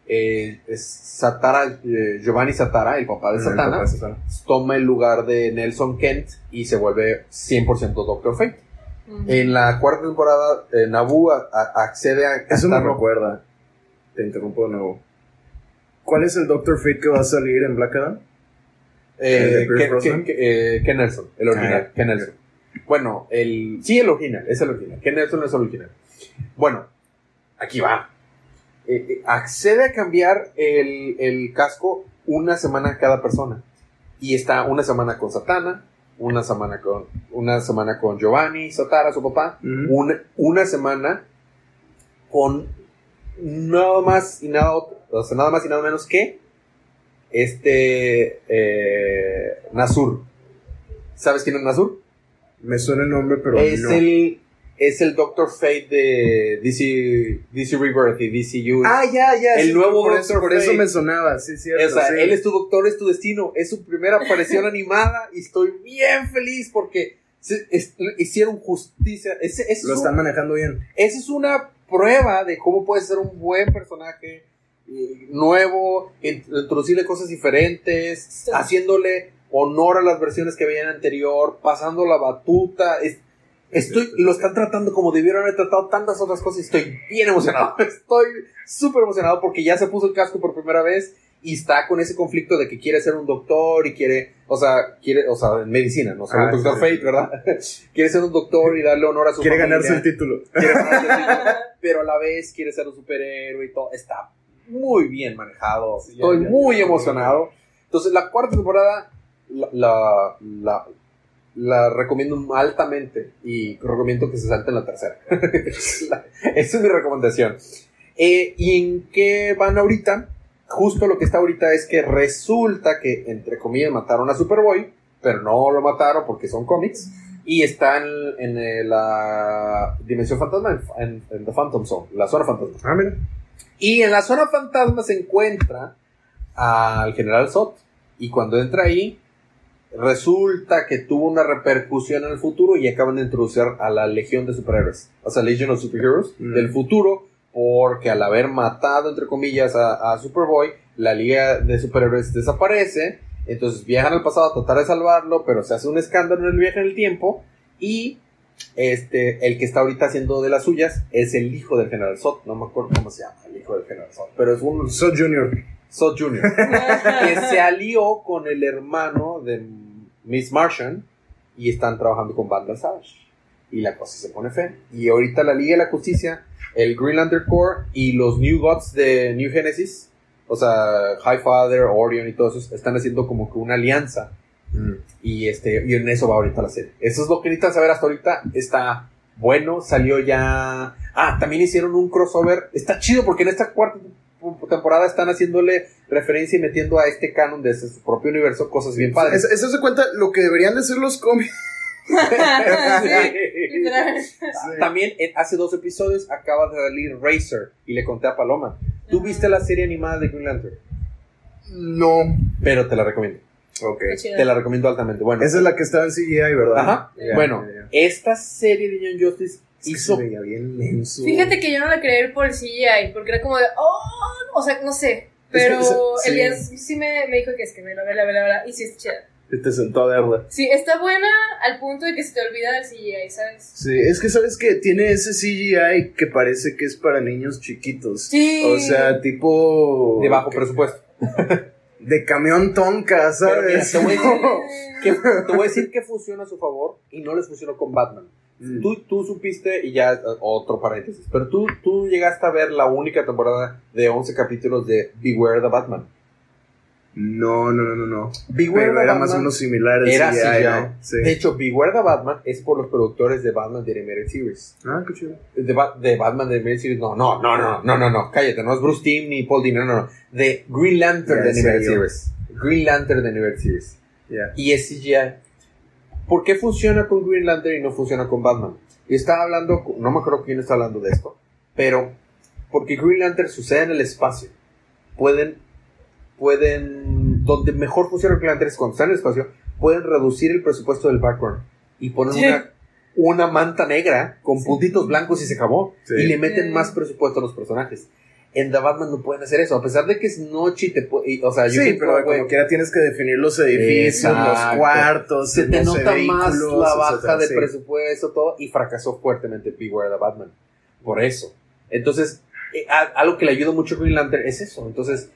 eh, es Satara, eh, Giovanni Satara, el papá de Satana, toma el lugar de Nelson Kent y se vuelve 100% Doctor Fate. En la cuarta temporada, eh, Nabu a- a- accede a... Eso me recuerda. Te interrumpo de nuevo. ¿Cuál es el Doctor Fate que va a salir en Black Adam? Eh, eh, Ken Nelson, el original. Ah, Ken Nelson. Bueno, el. Sí, el original, es el original. Ken Nelson es el original. Bueno, aquí va. Eh, eh, accede a cambiar el, el casco una semana cada persona. Y está una semana con Satana, una semana con, una semana con Giovanni, Satara, su papá, una, una semana con nada más y nada, o sea, nada más y nada menos que este eh, Nazur. ¿Sabes quién es Nazur? Me suena el nombre, pero es no. el es el Doctor Fate de DC, DC Rebirth y DCU. Ah, ya, ya. El sí, nuevo por Doctor eso, por eso Fate. me sonaba, sí, cierto. o sea, sí. él es tu doctor, es tu destino. Es su primera aparición *laughs* animada y estoy bien feliz porque se- es- hicieron justicia. Lo es un- están manejando bien. esa es una prueba de cómo puede ser un buen personaje eh, nuevo, int- introducirle cosas diferentes, haciéndole honor a las versiones que habían anterior, pasando la batuta. Es- estoy, lo están tratando como debieron haber tratado tantas otras cosas y estoy bien emocionado. *laughs* Estoy súper emocionado porque ya se puso el casco por primera vez y está con ese conflicto de que quiere ser un doctor y quiere, o sea, quiere, o sea, en medicina, no ser Ah, un doctor sí. Fate, ¿verdad? *laughs* quiere ser un doctor y darle honor a su Quiere familia. ganarse el título. *laughs* Quiere ganarse el título, pero a la vez quiere ser un superhéroe y todo. Está muy bien manejado. Sí, ya, Estoy ya, muy ya. emocionado. Entonces, la cuarta temporada la, la, la, la recomiendo altamente y recomiendo que se salte en la tercera. *laughs* Esa es mi recomendación. Eh, ¿Y en qué van ahorita? Justo lo que está ahorita es que resulta que, entre comillas, mataron a Superboy, pero no lo mataron porque son cómics. Y está en, en, eh, la Dimensión Fantasma, en, en The Phantom Zone, la zona fantasma. Ah, mira. Y en la zona fantasma se encuentra al general Zod. Y cuando entra ahí, resulta que tuvo una repercusión en el futuro y acaban de introducir a la Legión de Superhéroes. O sea, Legion of Superheroes Mm. del futuro. Porque al haber matado, entre comillas, a, a Superboy, la Liga de Superhéroes desaparece. Entonces viajan al pasado a tratar de salvarlo, pero se hace un escándalo en el viaje en el tiempo. Y este, el que está ahorita haciendo de las suyas es el hijo del general Zod. No me acuerdo cómo se llama el hijo del general Zod, pero es un Sod Junior. Zod Jr. *laughs* que se alió con el hermano de Miss Martian y están trabajando con Vandal Savage. Y la cosa se pone fea. Y ahorita la Liga de la Justicia, el Green Lantern Corps y los New Gods de New Genesis, o sea, Highfather, Orion y todos esos, están haciendo como que una alianza y este y en eso va ahorita la serie. Eso es lo que necesitan saber hasta ahorita. Está bueno, salió ya. Ah, también hicieron un crossover. Está chido porque en esta cuarta temporada están haciéndole referencia y metiendo a este canon de su propio universo cosas bien padres. Es- Eso se cuenta lo que deberían de ser los cómics. *laughs* Sí. También hace dos episodios acaba de salir Razer y le conté a Paloma. ¿Tú viste la serie animada de Green Lantern? No. Pero te la recomiendo. Ok. Te la recomiendo altamente. Bueno, Esa es la que estaba en CGI, ¿verdad? Ajá. Bueno, esta serie de Young Justice Es que hizo se veía bien menso. Fíjate que yo no la quería ir por el CGI, porque era como de, oh, o sea, no sé. Pero Es que, sí. Elías sí me, me dijo que es que vela, vela, vela, vela, y sí es chida. Te sentó a verla. Sí, está buena al punto de que se te olvida del CGI, ¿sabes? Sí, es que sabes que tiene ese CGI que parece que es para niños chiquitos. Sí. O sea, tipo. de bajo presupuesto. *laughs* De camión Pero mira, ¿sabes? te voy a decir *laughs* que, te voy a decir que funciona a su favor y no les funcionó con Batman. Mm. Tú, tú supiste, y ya otro paréntesis, pero tú, tú llegaste a ver la única temporada de 11 capítulos de Beware the Batman. No, no, no, no, no. Beware Pero era más o Batman menos similar al era CGI, CGI. ¿no? Sí. De hecho, Beware the Batman es por los productores de Batman The Animated Series. Ah, qué chido. De, Ba- de Batman The Animated Series, no, no, no, no, no, no, no, cállate, no es Bruce Timm ni Paul Dini, no, no, no. De Green Lantern en Animated serio. Series. Green Lantern The Animated Series. Ya. y es CGI. ¿Por qué funciona con Green Lantern y no funciona con Batman? Y estaba hablando, no me acuerdo quién está hablando de esto, pero porque Green Lantern sucede en el espacio, pueden, pueden, donde mejor funciona Green Lantern es cuando está en el espacio, pueden reducir el presupuesto del background y ponen Sí. una, una manta negra con puntitos blancos y se acabó. Sí. Y le meten Sí. más presupuesto a los personajes. En The Batman no pueden hacer eso, a pesar de que es noche y te y, o sea, yo Sí, que- pero como quiera tienes que definir los edificios, los cuartos, se te no nota más la baja etcétera, de sí. presupuesto, todo, y fracasó fuertemente Beware the Batman. Por eso. Entonces, eh, a- algo que le ayuda mucho a Green Lantern es eso. Entonces,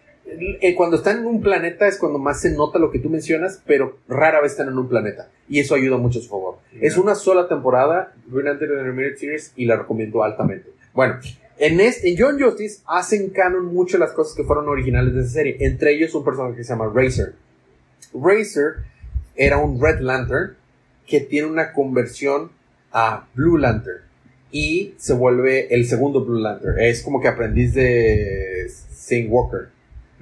cuando están en un planeta es cuando más se nota lo que tú mencionas, pero rara vez están en un planeta. Y eso ayuda mucho a su favor. Es una sola temporada, Green Lantern Animated Series, y la recomiendo altamente. Bueno, en, este, en John Justice hacen canon mucho las cosas que fueron originales de esa serie. Entre ellos un personaje que se llama Razor. Razor era un Red Lantern que tiene una conversión a Blue Lantern y se vuelve el segundo Blue Lantern. Es como que aprendiz de Saint Walker.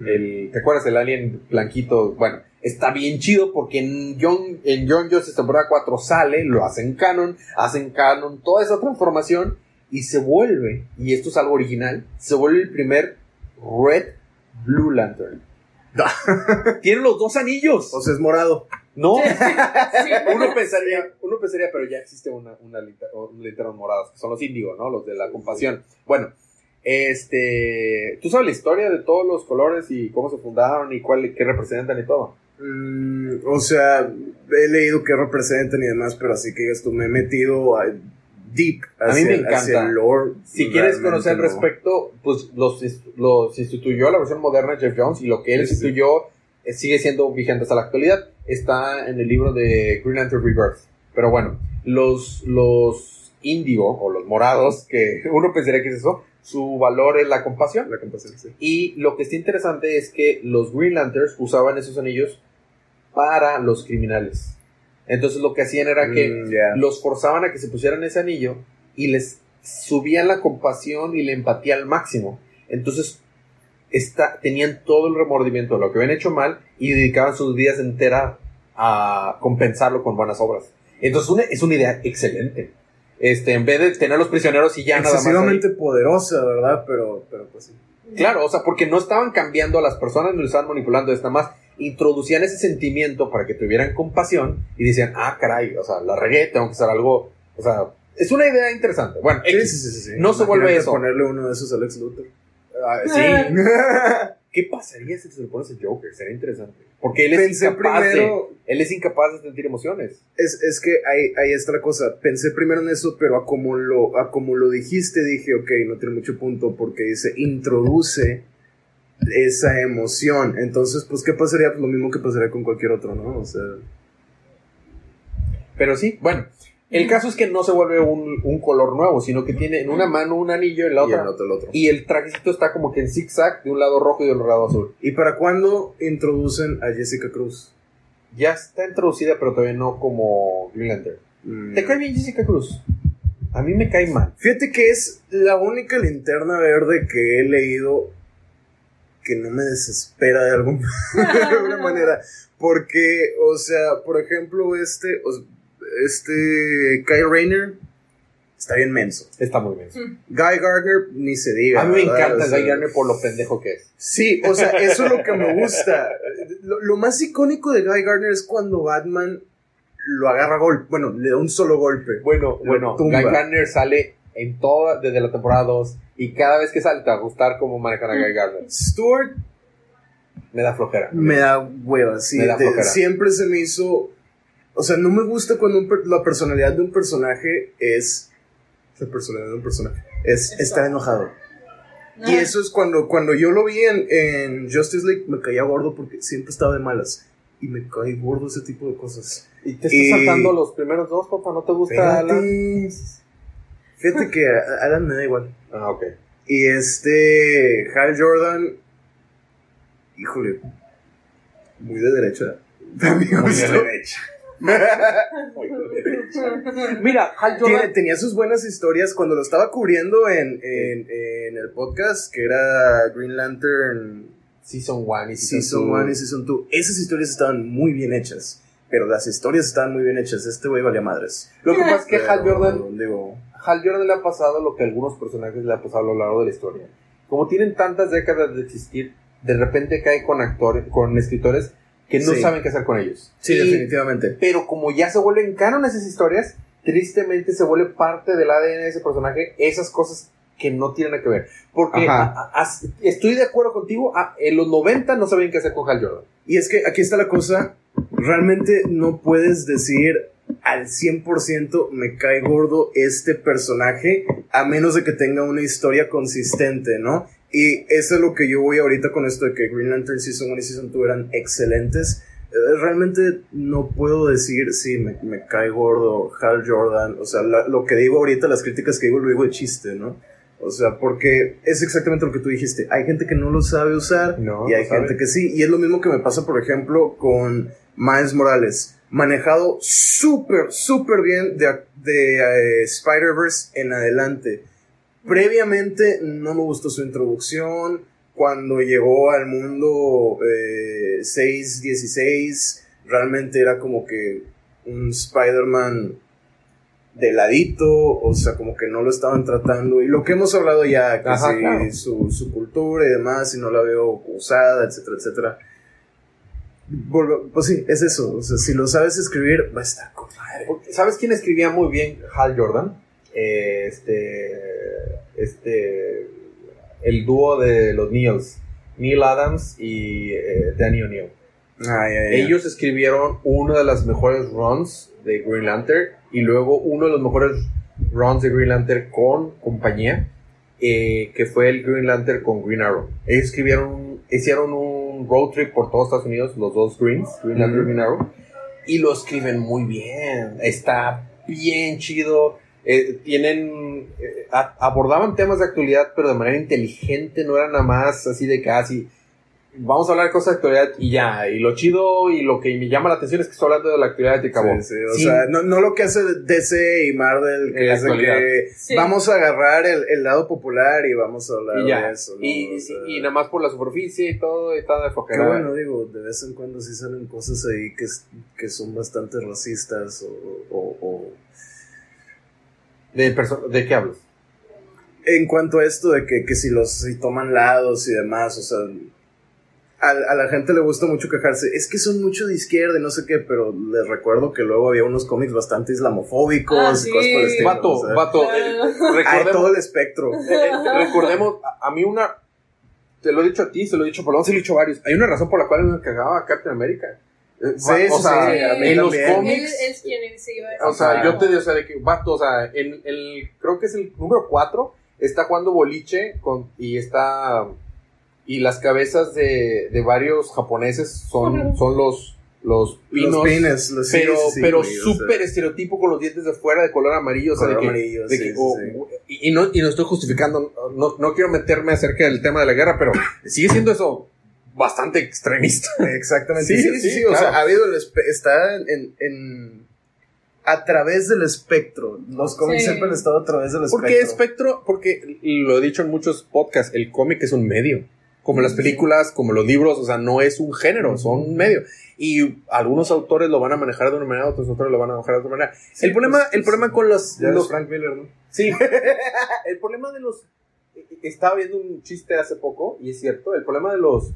El, ¿Te acuerdas del alien blanquito? Bueno, está bien chido porque en John, en John Justice temporada 4 sale, lo hacen canon, hacen canon toda esa transformación y se vuelve, y esto es algo original, se vuelve el primer Red Blue Lantern. *laughs* Tiene los dos anillos. O sea, es morado. No, Sí. *laughs* uno pensaría, uno pensaría, pero ya existe una, una linter- un linterna morados, que son los índigos, ¿no? Los de la compasión. Bueno, este, tú sabes la historia de todos los colores y cómo se fundaron y cuál, qué representan y todo. Mm, o sea, he leído que representan y demás, pero así que tú, me he metido a- deep A mí me encanta. hacia el lore. Si quieres conocer al no. respecto, pues los, los instituyó la versión moderna de Jeff Jones y lo que él Sí, instituyó eh, sigue siendo vigente hasta la actualidad. Está en el libro de Green Lantern Rebirth. Pero bueno, los, los índigo o los morados, que *laughs* uno pensaría que es eso, su valor es la compasión. La compasión, sí. Y lo que está interesante es que los Green Lanterns usaban esos anillos para los criminales. Entonces lo que hacían era que Mm, los forzaban a que se pusieran ese anillo y les subían la compasión y la empatía al máximo. Entonces está, tenían todo el remordimiento de lo que habían hecho mal y dedicaban sus vidas enteras a compensarlo con buenas obras. Entonces una- es una idea excelente. Este, en vez de tener a los prisioneros y ya nada más. Excesivamente poderosa, ¿verdad? Pero, pero pues sí. Claro, o sea, porque no estaban cambiando a las personas, no lo estaban manipulando, es nada más introducían ese sentimiento para que tuvieran compasión y decían, ah, caray, o sea, la regué, tengo que hacer algo, o sea, es una idea interesante. Bueno, Sí, X. sí, sí. No se vuelve Imagínate eso. ponerle uno de esos a Lex Luthor. Ah, *laughs* sí. *laughs* ¿Qué pasaría si se le pones a Joker? Sería interesante. Porque él es Pensé incapaz primero, de, él es incapaz de sentir emociones. es, es que ahí, ahí está la cosa. Pensé primero en eso, pero a como, lo, a como lo dijiste, dije, ok, no tiene mucho punto, porque dice, introduce esa emoción. Entonces, pues, ¿qué pasaría? Pues lo mismo que pasaría con cualquier otro, ¿no? O sea, Pero sí, bueno, el caso es que no se vuelve un, un color nuevo, sino que tiene en una mano un anillo y en la y otra. el otro, el otro. Y el trajecito está como que en zigzag, de un lado rojo y del lado azul. ¿Y para cuándo introducen a Jessica Cruz? Ya está introducida, pero todavía no como Green Lantern. Mm. ¿Te cae bien Jessica Cruz? A mí me cae mal. Fíjate que es la única linterna verde que he leído que no me desespera de, algún, *laughs* de alguna *laughs* manera. Porque, o sea, por ejemplo, este, o- este Kyle Rayner está bien menso. Está muy bien. Guy Gardner, ni se diga. A mí me ¿verdad? encanta O sea, Guy Gardner por lo pendejo que es. Sí, o sea, *laughs* eso es lo que me gusta. Lo, lo más icónico de Guy Gardner es cuando Batman lo agarra a golpe. Bueno, le da un solo golpe. Bueno, bueno, tumba. Guy Gardner sale en toda, desde la temporada 2 y cada vez que sale te va a gustar cómo manejan a Guy Gardner. Stewart Me da flojera. Me da hueva, sí. Me da de- flojera. siempre se me hizo. O sea, no me gusta cuando un per- la personalidad de un personaje es. La personalidad de un personaje es estar enojado. Y eso es cuando, cuando yo lo vi en, en Justice League, me caía gordo porque siempre estaba de malas. Y me cae gordo ese tipo de cosas. Y te estás saltando los primeros dos, papá, ¿no te gusta Alan? Fíjate, fíjate que a Alan me da igual. Ah, ok. Y este. Hal Jordan. Híjole. Muy de derecha. También *laughs* Muy de derecha. *laughs* Mira, Hal Tiene- Jordan. tenía sus buenas historias cuando lo estaba cubriendo en, en, en el podcast que era Green Lantern Season 1 y Season Season 2. 1 y Season 2. Esas historias estaban muy bien hechas. Pero las historias estaban muy bien hechas. Este güey valía madres. Lo que pasa es que Pero, Hal Jordan Digo, Hal Jordan le ha pasado lo que a algunos personajes le ha pasado a lo largo de la historia. Como tienen tantas décadas de existir, de repente cae con actores, con escritores que no Sí. saben qué hacer con ellos. sí, Y- definitivamente. Pero como ya se vuelven canon esas historias, tristemente se vuelve parte del ADN de ese personaje esas cosas que no tienen nada que ver. Porque a- a- estoy de acuerdo contigo, en los 90 no sabían qué hacer con Hal Jordan. Y es que aquí está la cosa. Realmente no puedes decir al 100% me cae gordo este personaje a menos de que tenga una historia consistente, ¿no? Y eso es lo que yo voy ahorita con esto de que Green Lantern Season 1 y Season 2 eran excelentes. Eh, Realmente no puedo decir si me, me cae gordo Hal Jordan. O sea, la- lo que digo ahorita, las críticas que digo, lo digo de chiste, ¿no? O sea, porque es exactamente lo que tú dijiste. Hay gente que no lo sabe usar No, y hay sabe. gente que sí. Y es lo mismo que me pasa, por ejemplo, con Miles Morales. Manejado súper, súper bien de, de eh, Spider-Verse en adelante. Previamente no me gustó su introducción. Cuando llegó al mundo eh, 616, realmente era como que un Spider-Man de ladito, o sea, como que no lo estaban tratando. Y lo que hemos hablado ya, que Ajá, sí, claro. su, su cultura y demás, y no la veo usada, etcétera, etcétera. Pues sí, es eso. O sea, si lo sabes escribir, va a estar con madre. ¿Sabes quién escribía muy bien Hal Jordan? Eh, este. Este. El dúo de los Neils. Neil Adams y eh, Danny O'Neill. Ellos escribieron una de las mejores runs de Green Lantern y luego uno de los mejores runs de Green Lantern con compañía, eh, que fue el Green Lantern con Green Arrow. Ellos escribieron, hicieron un road trip por todos Estados Unidos, los dos Greens, Green Lantern y Green Arrow, y lo escriben muy bien. Está bien chido. Eh, tienen eh, a- abordaban temas de actualidad pero de manera inteligente no era nada más así de casi vamos a hablar de cosas de actualidad y ya y lo chido y lo que me llama la atención es que estoy hablando de la actualidad de acabó Sí, sí, o sea, no, no lo que hace DC y Marvel, que es que Sí. vamos a agarrar el, el lado popular y vamos a hablar y ya de eso. ¿no? y, O sea, y- y nada más por la superficie y todo y está de que flojera bueno, digo, de vez en cuando sí salen cosas ahí que, que son bastante racistas o, o- o- de, de qué hablas En cuanto a esto de que, que si los si toman lados y demás, o sea, a, a la gente le gusta mucho quejarse, es que son mucho de izquierda y no sé qué, pero les recuerdo que luego había unos cómics bastante islamofóbicos Ah, y sí. cosas por el estilo. vato o sea, vato Ah. eh, Hay todo el espectro. *laughs* Eh, eh, recordemos, a, a mí una. Te lo he dicho a ti, se lo he dicho a Paloma, se lo he dicho a varios. Hay una razón por la cual me cagaba a Captain America. Sí, o sí, sea, sí, en los. Él cómics. es quien se iba a O sea, yo te digo, o sea, de que, vato, o sea, en el. Creo que es el número 4. Está jugando boliche con, y está. Y las cabezas de, de varios japoneses son, son los, los pinos. los pines, los sí, pero sí, sí, pero súper estereotipo con los dientes de fuera de color amarillo. O sea, de color que, amarillo, de sí, que- sí, o- sí. y, y no, y no estoy justificando, no, no quiero meterme acerca del tema de la guerra, pero sigue siendo eso bastante extremista. *laughs* Exactamente. Sí, Sí, sí, sí, sí, O sea, ha habido el está en, en- a través del espectro. Los cómics Sí. siempre han estado a través del espectro. Porque espectro, porque lo he dicho en muchos podcasts, el cómic es un medio. Como las películas, como los libros, o sea, no es un género, son un medio. Y algunos autores lo van a manejar de una manera, otros autores lo van a manejar de otra manera. Sí, el problema, pues, el problema con los, Ya los Frank Miller, ¿no? Sí. *laughs* el problema de los. Estaba viendo un chiste hace poco, y es cierto. El problema de los.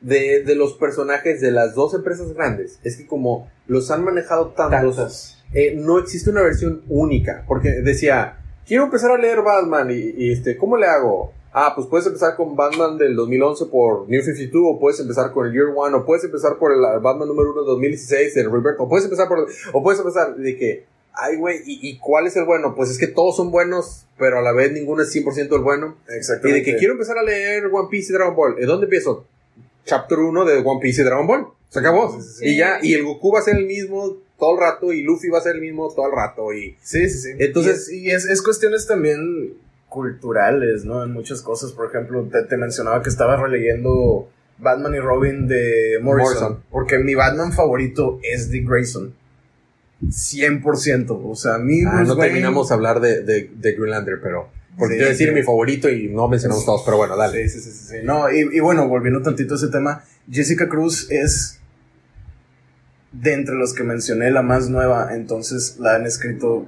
De, de los personajes de las dos empresas grandes es que, como los han manejado tantos, eh, no existe una versión única. Porque decía, quiero empezar a leer Batman, y, y, este, ¿cómo le hago? Ah, pues puedes empezar con Batman del 2011 por New 52, o puedes empezar con el Year One, o puedes empezar por el Batman número 1 de 2016 del Rebirth, o puedes empezar por. O puedes empezar de que. Ay, güey, ¿y, ¿y cuál es el bueno? Pues es que todos son buenos, pero a la vez ninguno es 100% el bueno. Y Exactamente. de que quiero empezar a leer One Piece y Dragon Ball. ¿De dónde empiezo? Chapter 1 de One Piece y Dragon Ball. Se acabó. Sí, sí, sí. Y ya, y el Goku va a ser el mismo todo el rato, y Luffy va a ser el mismo todo el rato. Y Sí, sí, sí. Entonces- y, es, y es, es cuestiones también culturales, ¿no? En muchas cosas. Por ejemplo, te, te mencionaba que estaba releyendo Batman y Robin de Morrison, Morrison. Porque mi Batman favorito es Dick Grayson. 100%. O sea, a mí Ah, Bruce no terminamos a hablar de, de, de Green Lantern, pero. Porque Sí, quiero decir sí. mi favorito y no mencionamos todos, pero bueno, dale. Sí, sí, sí, sí. No, y, y bueno, volviendo tantito a ese tema, Jessica Cruz es de entre los que mencioné la más nueva, entonces la han escrito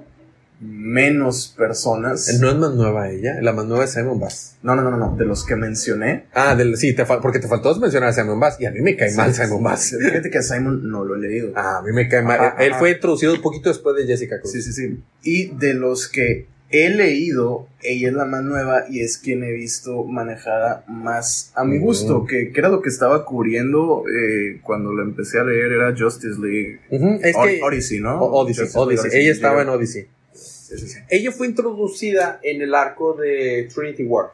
menos personas. No es más nueva ella, la más nueva es Simon Bass. No, no, no, no, de los que mencioné. Ah, del, sí, te porque te faltó mencionar a Simon Bass y a mí me cae mal Simon sí, Bass. Fíjate que a Simon no lo he leído. Ah, a mí me cae mal. Ajá, Él ajá. fue introducido un poquito después de Jessica Cruz. Sí, sí, sí. Y de los que he leído, ella es la más nueva y es quien he visto manejada más a mi gusto, que, que era lo que estaba cubriendo eh, cuando la empecé a leer, era Justice League. Es que. Odyssey, ¿no? Odyssey, Odyssey. Ella estaba en. Odyssey. Sí, sí, sí. Ella fue introducida en el arco de Trinity War.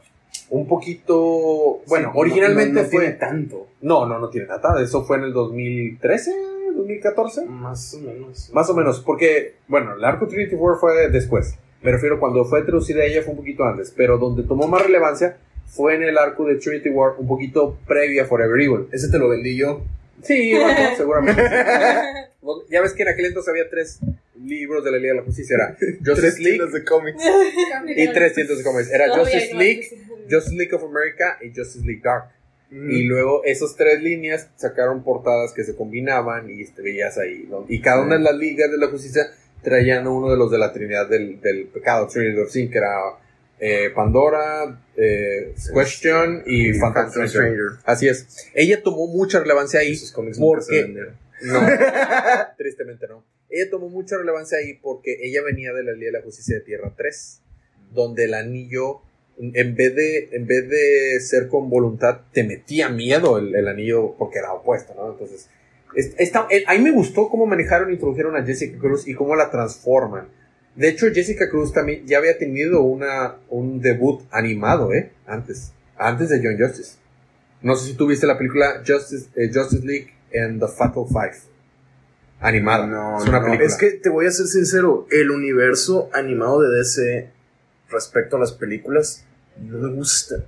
Un poquito. Bueno, originalmente no- no fue. tiene tanto. No, no, no tiene nada. Eso fue en el 2013, 2014. Más o menos. Más o menos, porque, bueno, el arco Trinity War fue después. Me refiero cuando fue introducida ella fue un poquito antes. Pero donde tomó más relevancia fue en el arco de Trinity War, un poquito previa a Forever Evil. Ese te lo vendí yo. Sí, *laughs* seguramente. *laughs* ya ves que en aquel entonces había tres libros de la Liga de la Justicia. Era *laughs* Justice League de cómics. y tres cientos de cómics. Era Justice League. Justice League of America y Justice League Dark. Mm. Y luego esas tres líneas sacaron portadas que se combinaban y te veías ahí. ¿no? Y cada una de las ligas de la justicia traían uno de los de la Trinidad del, del pecado, Trinity of Sin, que era eh, Pandora, eh, Question y Y Phantom Stranger. Así es. Ella tomó mucha relevancia ahí. Porque no, *laughs* tristemente no. Ella tomó mucha relevancia ahí porque ella venía de la Liga de la Justicia de Tierra 3, donde el anillo, en vez de, en vez de ser con voluntad, te metía miedo el, el anillo porque era opuesto, ¿no? Entonces, es- esta- el- a mí me gustó cómo manejaron e introdujeron a Jessica Cruz y cómo la transforman. De hecho, Jessica Cruz también ya había tenido una, un debut animado, ¿eh? Antes. Antes de John Justice. No sé si tú viste la película Justice, eh, Justice League and the Fatal Five. Animada. No, es una no, película. Es que te voy a ser sincero, el universo animado de DC respecto a las películas no me gusta.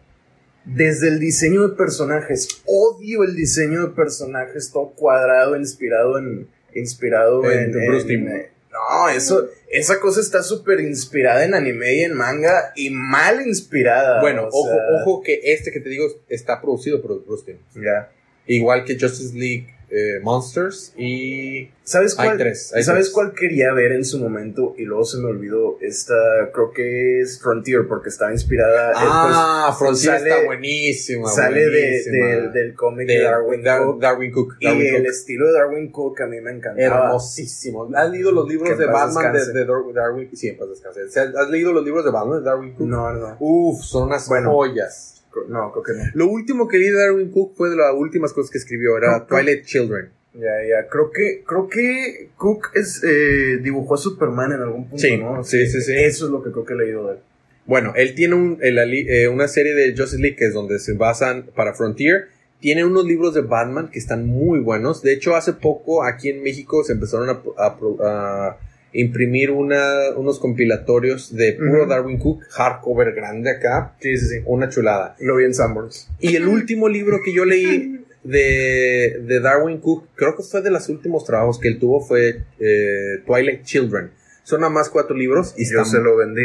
Desde el diseño de personajes, odio el diseño de personajes todo cuadrado, inspirado en inspirado En en, Bruce en- no, eso esa cosa está súper inspirada en anime y en manga y mal inspirada. Bueno, ojo, sea, ojo que este que te digo está producido por Bruce Timm. Ya. Igual que Justice League eh, Monsters y... ¿Sabes Hay cuál? tres, hay ¿Sabes tres. cuál quería ver en su momento? Y luego se me olvidó. Esta, creo que es Frontier, porque estaba inspirada. eh, Ah, pues, Frontier sale- está buenísima. sale de, buenísima. del- del cómic de, Darwin Dar- Cook. Darwin Cook. y el estilo de Darwin Cook a mí me encantaba. Hermosísimo. ¿Has leído los libros de Batman de, descanse. de Dar- Darwin? Sí, en paz descanse. ¿Has leído los libros de Batman de Darwin Cook? No, no, Uf, son unas Bueno. joyas. No, creo que no. Lo último que leí de Darwin Cook fue de las últimas cosas que escribió, era no. Twilight Children. Ya, ya. Creo que, creo que Cook es, eh, dibujó a Superman en algún punto, Sí, ¿no? sí, sí, sí. Eso es lo que creo que he leído de él. Bueno, él tiene un- el eh, una serie de Justice League que es donde se basan para Frontier. Tiene unos libros de Batman que están muy buenos. De hecho, hace poco aquí en México se empezaron a, a a imprimir una- unos compilatorios de puro. Darwin Cook, hardcover grande acá. Sí, sí, sí. Una chulada. Lo vi en Sanborns. Y el último libro que yo leí de, de Darwin Cook, creo que fue de los últimos trabajos que él tuvo, fue eh, Twilight Children. Son nada más cuatro libros y Yo se lo vendí.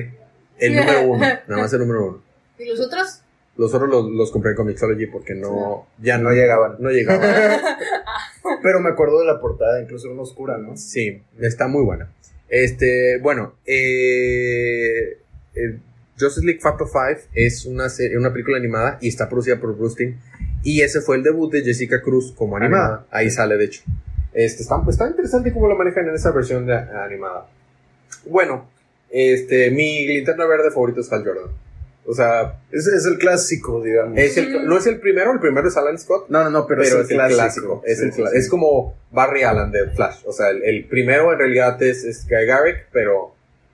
el número *laughs* uno, nada más el número uno. ¿Y los otros? Los otros los, los compré en Comixology porque no, ya No llegaban. No llegaban. *laughs* *laughs* Pero me acuerdo de la portada, incluso era una oscura, ¿no? sí, está muy buena. Este, bueno, eh, eh, Justice League Fatal Five es una, serie, una película animada y está producida por Bruce Timm. Y ese fue el debut de Jessica Cruz como animada. Animada. Ahí sale, de hecho. Este, está, está interesante cómo lo manejan en esa versión de, animada. Bueno, este, mi linterna verde favorito es Hal Jordan. O sea, Es, es el clásico, digamos. es el- no es el primero, el primero es Alan Scott. no, no, no, pero, pero, es el clásico. Es, Sí, el sí. es como Barry Allen de Flash. O sea, el, el primero en realidad es, es Guy Garrick, pero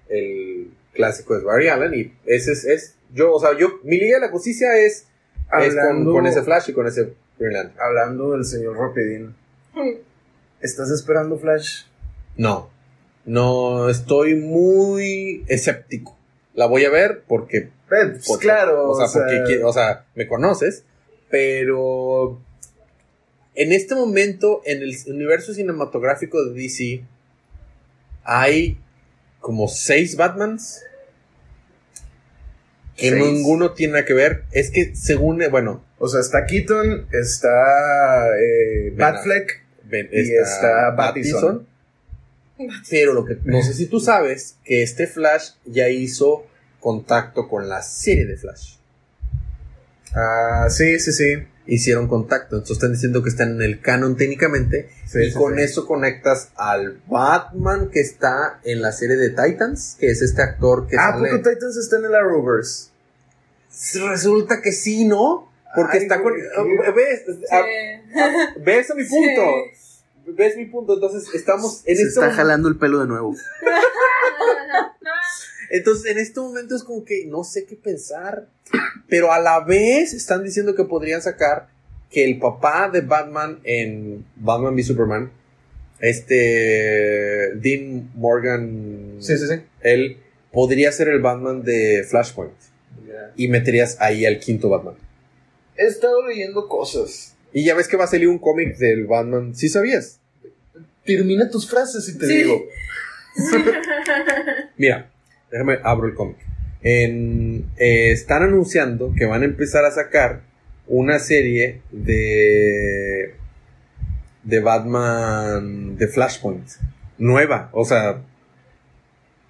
el clásico es Barry Allen. Y ese es, es yo, o sea, yo, mi Liga de la Justicia es, es con, ese Flash y con ese Green Lantern. Hablando del señor Rapidín. ¿Estás esperando Flash? No, no, estoy muy escéptico. La voy a ver porque Pues, Porque- claro. O sea, porque qui- o sea, me conoces, pero en este momento en el universo cinematográfico de DC hay como seis Batmans que Seis. ninguno tiene nada que ver. Es que según, eh, bueno, O sea, está Keaton, está eh, Batfleck. Y está Pattinson, Pero lo que no sé si tú sabes que este Flash ya hizo contacto con la serie de Flash. Ah, sí, sí, sí. hicieron contacto. Entonces están diciendo que están en el canon técnicamente. Sí, y sí, con sí. eso conectas al Batman que está en la serie de Titans, que es este actor que Ah, sale. ¿poco Titans está en el Arrowverse? Resulta que sí, ¿no? Porque Ay, está con. ah, ¿Ves? Ah. ¿Ves a mi punto? ¿Ves mi punto? Entonces estamos en Se este está momento- jalando el pelo de nuevo. *laughs* Entonces, en este momento es como que no sé qué pensar. Pero a la vez están diciendo que podrían sacar que el papá de Batman en Batman v Superman, este Dean Morgan, Sí, sí, sí. él podría ser el Batman de Flashpoint. Y meterías ahí al quinto Batman. He estado leyendo cosas. Y ya ves que va a salir un cómic del Batman. ¿Sí sabías? Termina tus frases y te Sí. digo. *laughs* Mira, déjame abro el cómic. En, eh, están anunciando que van a empezar a sacar una serie de de Batman de Flashpoint nueva, o sea,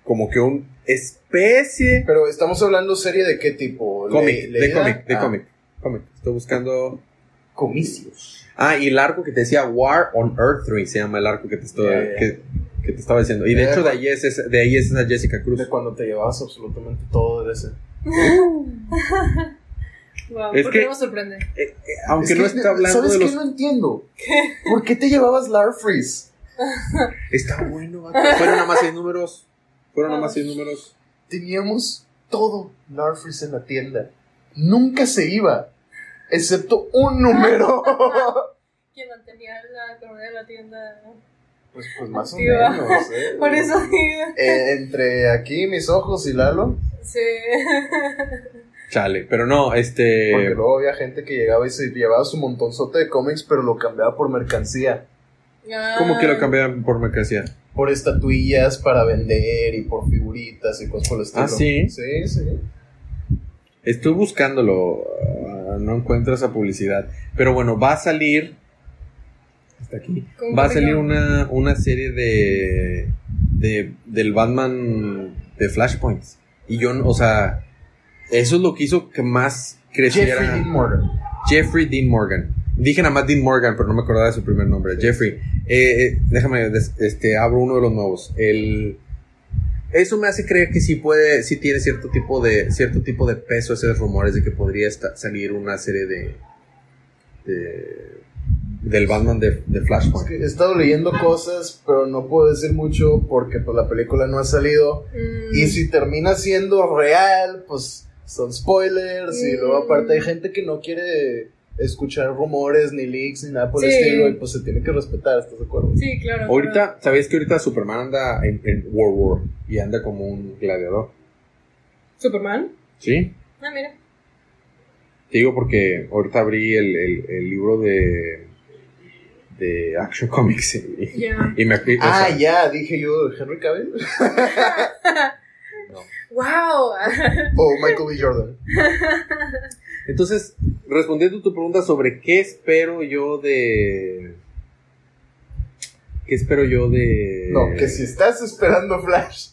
como que un especie Pero estamos hablando serie de qué tipo? cómic, de cómic, de Ah, cómic, cómic. Estoy buscando Comicios. Ah, y el arco que te decía War on Earth 3 se llama el arco que te estoy. Que, que te estaba diciendo. Y de Ya, hecho de ahí es esa- de ahí es esa Jessica Cruz. De cuando te llevabas absolutamente todo de ese. *laughs* Wow, Es ¿por que- qué no me sorprende? Eh, eh, aunque Es no que, está hablando ¿Sabes de qué los no entiendo? ¿Por qué te llevabas Larfreeze? *laughs* Está bueno, vato. *laughs* Fueron nada más seis números. Fueron nomás Vamos. seis números. Teníamos todo Narfris en la tienda. Nunca se iba, excepto un número. Quien mantenía la economía de la tienda. Pues, pues más o menos. ¿eh? *laughs* Por eso digo. Eh, entre aquí mis ojos y Lalo, Sí. *laughs* Chale, pero no, este. porque luego había gente que llegaba y se llevaba su montonzote de cómics, pero lo cambiaba por mercancía. ¿Cómo que lo Ah. cambiaban por mercancía? Por estatuillas para vender y por figuritas y cosas por el estilo. Ah, ¿sí? Sí, sí. Estoy buscándolo. ah, no encuentro esa publicidad. Pero bueno, va a salir. Está aquí. ¿Cómo Va a salir una, una serie de, de. del Batman de Flashpoints. Y yo, o sea. Eso es lo que hizo que más creciera. Jeffrey Dean Morgan. Jeffrey Dean Morgan. Dije nada más Dean Morgan, pero no me acordaba de su primer nombre. Jeffrey. Eh, eh, déjame, des- este, abro uno de los nuevos. El, eso me hace creer que sí puede, sí tiene cierto tipo de, cierto tipo de peso esos rumores de que podría esta- salir una serie de, de- del Batman de, de Es Flashpoint. que he estado leyendo cosas, pero no puedo decir mucho porque pues, la película no ha salido. Mm. Y si termina siendo real, pues son spoilers. Y luego, Mm. aparte, hay gente que no quiere escuchar rumores, ni leaks, ni nada por el estilo. Y pues se tiene que respetar, ¿estás de acuerdo? Sí, claro. claro. Ahorita, ¿sabías que ahorita Superman anda en, en World War y anda como un gladiador? ¿Superman? ¿Sí? Ah, mira. Te digo porque ahorita abrí el, el- el libro de, de Action Comics y, y me... o Ah, sea, ya, dije yo, Henry Cavill *laughs* ¡Wow! o Michael B. Jordan. Entonces, respondiendo a tu pregunta sobre qué espero yo de... ¿Qué espero yo de...? No, que si estás esperando Flash.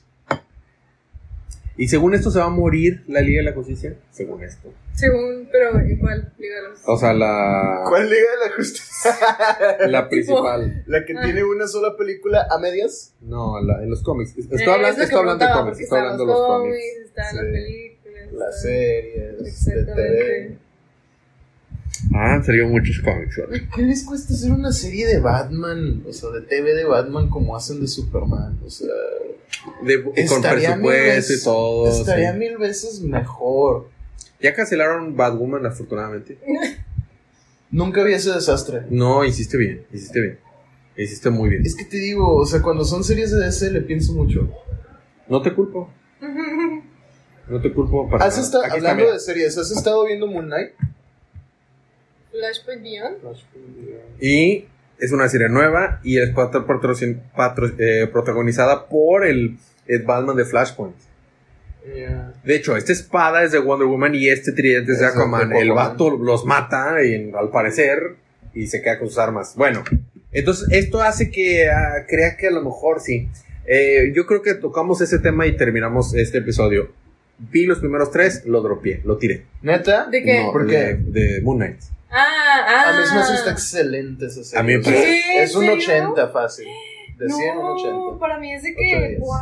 Y según esto se va a morir la Liga de la Justicia. Según esto. Según, pero igual, dígalos. O sea, la... ¿Cuál Liga de la Justicia? *laughs* La principal. ¿La que Ah. tiene una sola película a medias? No, la- en los cómics. Estoy Eh, hablando, estoy hablando de cómics. Estoy hablando de los cómics. Están Sí. las películas. Las series, de. TV. Ah, han salido muchos cómics. ¿verdad? ¿Qué les cuesta hacer una serie de Batman? O sea, de TV de Batman como hacen de Superman. O sea, De- con presupuesto y todo. Estaría sí. mil veces mejor. Ya cancelaron Batwoman, afortunadamente. *laughs* Nunca vi ese desastre. No, hiciste bien, hiciste bien. Hiciste muy bien. Es que te digo, o sea, cuando son series de DC le pienso mucho. No te culpo, *laughs* no te culpo para ¿Has nada. Aquí hablando de series, ¿has estado viendo Moon Knight? Flashpoint Beyond. Y es una serie nueva y es patro- eh, protagonizada por el, el Batman de Flashpoint. De hecho, esta espada es de Wonder Woman y este tridente es de de Aquaman. El vato los mata, y, al parecer, y se queda con sus armas. Bueno, entonces esto hace que ah, crea que a lo mejor sí. Eh, yo creo que tocamos ese tema y terminamos este episodio. Vi los primeros tres, lo dropeé, lo tiré. ¿Neta? ¿De qué? No, ¿Por de, qué? de Moon Knight. Ah, ah. A mí se me hace está excelente esa serie. A mí me parece-. Es un ¿En serio? 80 fácil. De 100 a un No, 80. para mí es de que, guau.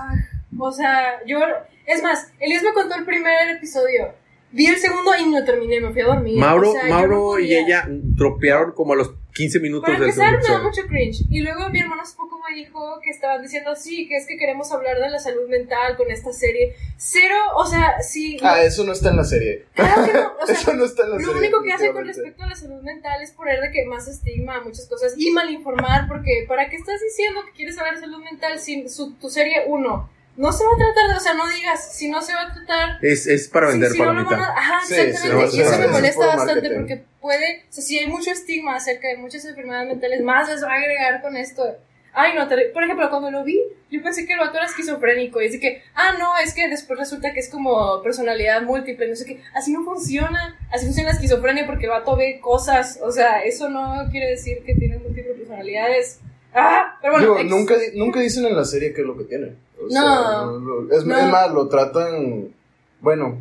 O sea, yo, es más, Elías me contó el primer episodio. Vi el segundo y no lo terminé, me fui a dormir. Mauro, O sea, yo no Mauro y ella dropearon como a los 15 minutos Para del empezar, me da mucho cringe. Y luego mi hermano hace poco me dijo que estaban diciendo, sí, que es que queremos hablar de la salud mental con esta serie. Cero, o sea, sí. Ah, eso no está en la serie. claro que no. O *laughs* sea, eso no está en la serie. Lo único que hace con respecto a la salud mental es poner de que más estigma a muchas cosas y malinformar, porque ¿para qué estás diciendo que quieres saber de salud mental si su, tu serie 1 no se va a tratar de, o sea, no digas, si no se va a tratar... Es, es para si- vender si no lo van a- ajá, Sí, exactamente. sí, y eso me molesta bastante marketing. porque puede, o sea, si hay mucho estigma acerca de muchas enfermedades mentales, más les va a agregar con esto. Ay, no, te- por ejemplo, cuando lo vi, yo pensé que el vato era esquizofrénico. Y es de que, ah, no, es que después resulta que es como personalidad múltiple. No sé qué. Así no funciona. Así funciona la esquizofrenia porque el vato ve cosas. O sea, eso no quiere decir que tiene múltiples personalidades. Ah, pero bueno. Digo, ex- nunca, nunca dicen en la serie qué es lo que tiene. O sea, No. es, No. es más, lo tratan. Bueno,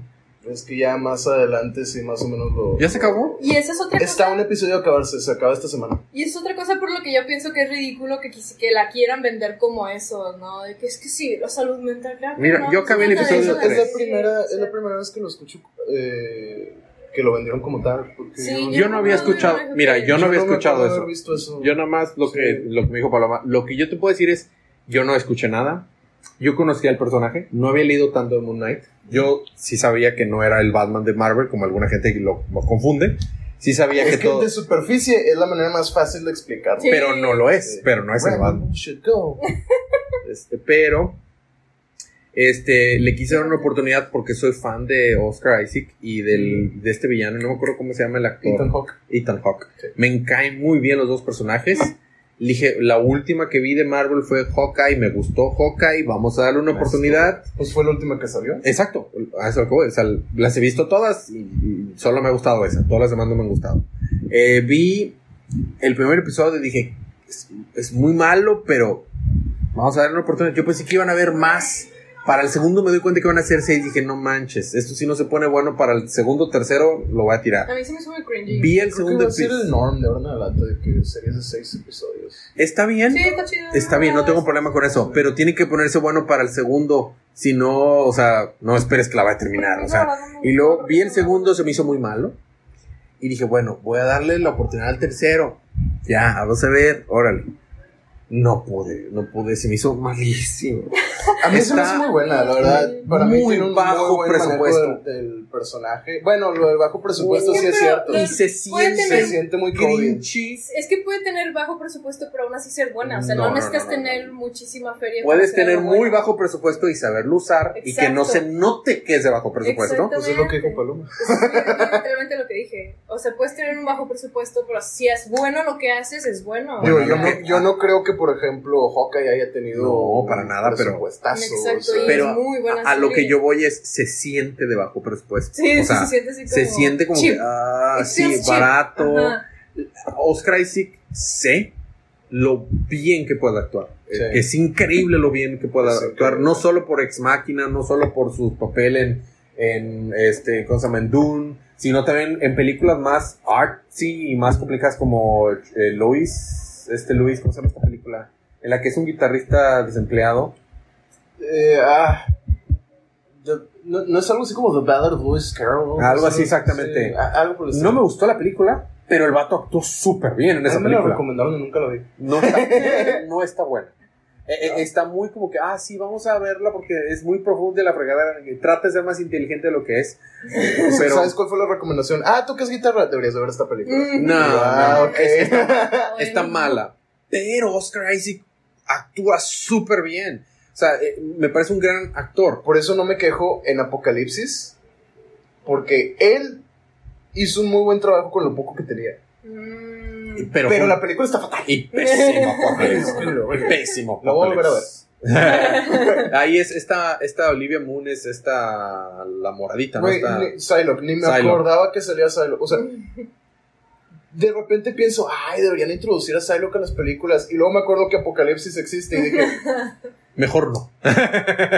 es que ya más adelante sí, más o menos lo. ¿Ya se acabó? Y esa es otra Está cosa. un episodio a acabarse, se acaba esta semana. Y es otra cosa por lo que yo pienso que es ridículo que, que la quieran vender como eso, ¿no? De que es que sí, la salud mental, claro. que Mira, no, yo no acabé el episodio eso, Es la, primera, es sí. la primera vez que lo escucho eh, que lo vendieron como tal. Porque Sí, yo, Yo no había no, escuchado, no, no, mira, no, yo no había escuchado eso. eso. Yo nada más lo que, Sí. lo que me dijo Paloma, lo que yo te puedo decir es, yo no escuché nada, yo conocía el personaje, no había leído tanto de Moon Knight. Yo sí sabía que no era el Batman de Marvel, como alguna gente lo, lo confunde. Sí sabía Es que que todo. de superficie es la manera más fácil de explicarlo. Sí. Pero no lo es, Sí. pero no es el Batman. Batman should go. *laughs* Este, pero este, le quise dar una oportunidad porque soy fan de Oscar Isaac y del, de este villano, no me acuerdo cómo se llama el actor. Ethan Hawke. Ethan Hawke. Sí. Me caen muy bien los dos personajes. Dije, la última que vi de Marvel fue Hawkeye, me gustó Hawkeye, vamos a darle una oportunidad. Pues fue la última que salió. Exacto, a eso voy, o sea, las he visto todas y, y solo me ha gustado esa, todas las demás no me han gustado. Eh, vi el primer episodio y dije, es, es muy malo, pero vamos a darle una oportunidad. Yo pensé que iban a ver más. Para el segundo me doy cuenta que van a ser seis. Dije, no manches, esto sí no se pone bueno. Para el segundo, tercero, lo voy a tirar. A mí se me hizo muy cringy. Vi el Creo segundo va a ser el episodio. norm de ahora en adelante de que series de seis episodios. Está bien. Sí, está chido. Está bien, no tengo problema con eso, pero tiene que ponerse bueno para el segundo, si no, o sea, no esperes que la vaya a terminar, o sea, y luego vi el segundo, se me hizo muy malo, y dije, bueno, voy a darle la oportunidad al tercero, ya, vamos a ver, órale, no pude, no pude, se me hizo malísimo, A mí se me Está hace muy buena, la verdad. Para mí muy tiene un bajo muy presupuesto. del, del personaje. Bueno, lo del bajo presupuesto Sí, sí es cierto. y se siente Se siente muy grinchy, Es que puede tener bajo presupuesto, pero aún así ser buena. O sea, no, No, necesitas no, no, tener no. muchísima feria. puedes tener muy bueno. bajo presupuesto y saberlo usar, y que no se Exacto. note que es de bajo presupuesto, Pues es lo que dijo Paloma. Eso es literalmente lo que dije. O sea, puedes tener un bajo presupuesto, pero si es bueno lo que haces, es bueno. Yo, lo no, yo no creo que, por ejemplo, Hawkeye haya tenido. No, para nada, pero- Exacto, o sea, y pero es muy buena a, a lo que yo voy es, se siente de bajo presupuesto, Sí, o sea, se siente así como. se siente como cheap. que, ah, It sí, barato. Ajá. Oscar Isaac sé lo bien que puede actuar. Sí. Es increíble lo bien que puede actuar, increíble. no solo por Ex Máquina, no solo por su papel en, en este. En Dune, sino también en películas más artsy y más complicadas como eh, Luis, este Luis, ¿cómo se llama esta película? En la que es un guitarrista desempleado. Eh, ah, the- no, no es algo así como The Ballad of Lewis Carroll. Algo así, Sí, exactamente. sí, a- algo por el No me gustó la película, pero el vato actuó súper bien en esa mí me película. recomendaron y nunca la vi. No está, *laughs* no está buena. Eh, eh, está muy como que, ah, sí, vamos a verla porque es muy profunda la fregada. Trata de ser más inteligente de lo que es. *laughs* Pero, ¿Sabes cuál fue la recomendación? Ah, ¿tocas guitarra? Deberías de ver esta película. Mm. no, Ah, es- está, *laughs* está mala. Pero Oscar Isaac actúa súper bien. O sea, eh, me parece un gran actor. Por eso no me quejo en Apocalipsis. Porque él hizo un muy buen trabajo con lo poco que tenía. Mm. Pero, la película está fatal. Y pésimo, Apocalypse. *laughs* Pésimo. La voy a volver a Apocalypse. *laughs* Ahí es esta, esta Olivia Moon, es esta, la moradita, ¿no? Güey, ni- Psylocke, ni me Psylocke. acordaba que salía Psylocke. O sea, de repente pienso, ay, deberían introducir a Psylocke a las películas. Y luego me acuerdo que Apocalipsis existe y dije, *laughs* Mejor no.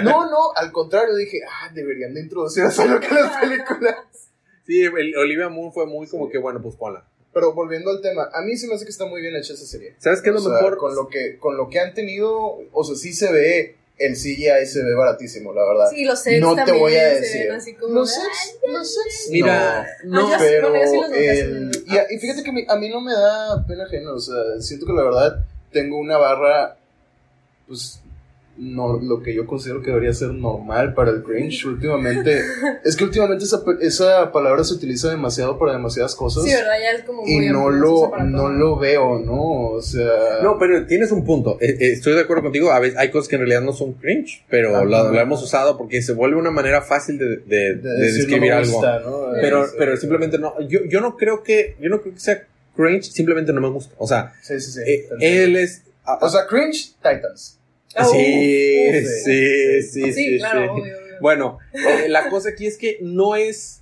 no, no, al contrario, dije, ah, deberían de introducir a Psylocke a las películas. Sí, el- Olivia Moon fue muy como que, bueno, pues ponla. Pero volviendo al tema, a mí sí me hace que está muy bien hecha esa serie. ¿Sabes qué es lo sea, mejor? Con lo, que, con lo que han tenido, o sea, sí se ve, el CGI se ve baratísimo, la verdad. Sí, los sets No te voy a se decir. así como. Los sets, los sets. Mira, no. no, Ah, pero bueno, el- y, a- y fíjate que mi- a mí no me da pena ajena, o sea, siento que la verdad tengo una barra, pues, no, lo que yo considero que debería ser normal para el cringe últimamente, *laughs* es que últimamente esa, pe- esa palabra se utiliza demasiado para demasiadas cosas Sí, ¿verdad? Ya es como muy y no lo, no lo veo, ¿no? O sea... no, pero tienes un punto. Eh, eh, estoy de acuerdo contigo. A veces hay cosas que en realidad no son cringe, pero Ajá. la, la hemos usado porque se vuelve una manera fácil de, de- de de decir, no describir algo. Pero, pero simplemente no. Yo, yo no creo que, yo no creo que sea cringe, simplemente no me gusta. O sea, Sí, sí, sí. eh, él es. ah, O sea, cringe, Titans. Ah, sí, sí, sí, sí, Sí, claro, obvio, obvio. Bueno, eh, la cosa aquí es que no es.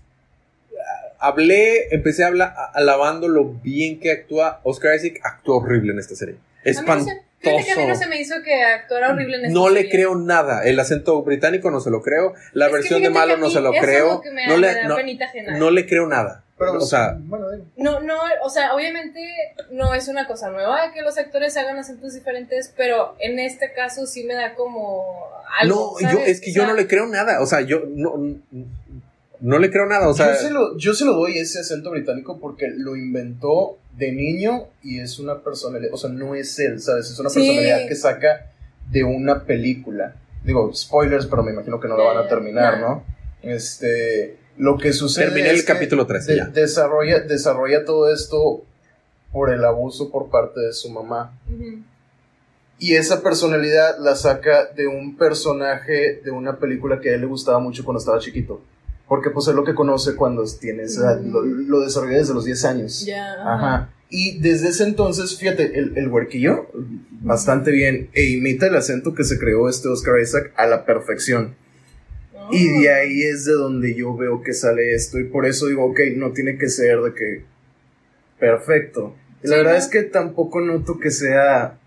ah, Hablé, empecé a hablar alabando lo bien que actúa. Oscar Isaac actúa horrible en esta serie. Espantoso. Fíjate que a mí no se me hizo que actuara horrible en esta No le creo nada. El acento británico no se lo creo. La Es versión de malo no se lo creo. no, le, no le creo nada. Pero, o sea, bueno, digo. No, no, o sea, obviamente no es una cosa nueva que los actores hagan acentos diferentes, pero en este caso sí me da como algo. no, yo, es que O yo no le creo nada. O sea, yo no, no le creo nada. O sea, yo, se lo, yo se lo doy ese acento británico porque lo inventó de niño y es una personalidad, o sea, no es él, ¿sabes? Es una Sí. personalidad que saca de una película. Digo, spoilers, pero me imagino que no la van a terminar, ¿no? Este, lo que sucede Terminé es el que capítulo 13 de- ya. desarrolla, desarrolla todo esto por el abuso por parte de su mamá. Y esa personalidad la saca de un personaje de una película que a él le gustaba mucho cuando estaba chiquito. Porque pues es lo que conoce cuando tiene esa edad, lo, lo desarrolla desde los 10 años. Ya. Ajá. Y desde ese entonces, fíjate, el, el huerquillo, bastante bien, e imita el acento que se creó este Oscar Isaac a la perfección. Oh. Y de ahí es de donde yo veo que sale esto, y por eso digo, ok, no tiene que ser de que perfecto. Y la Sí, verdad ¿no? es que tampoco noto que sea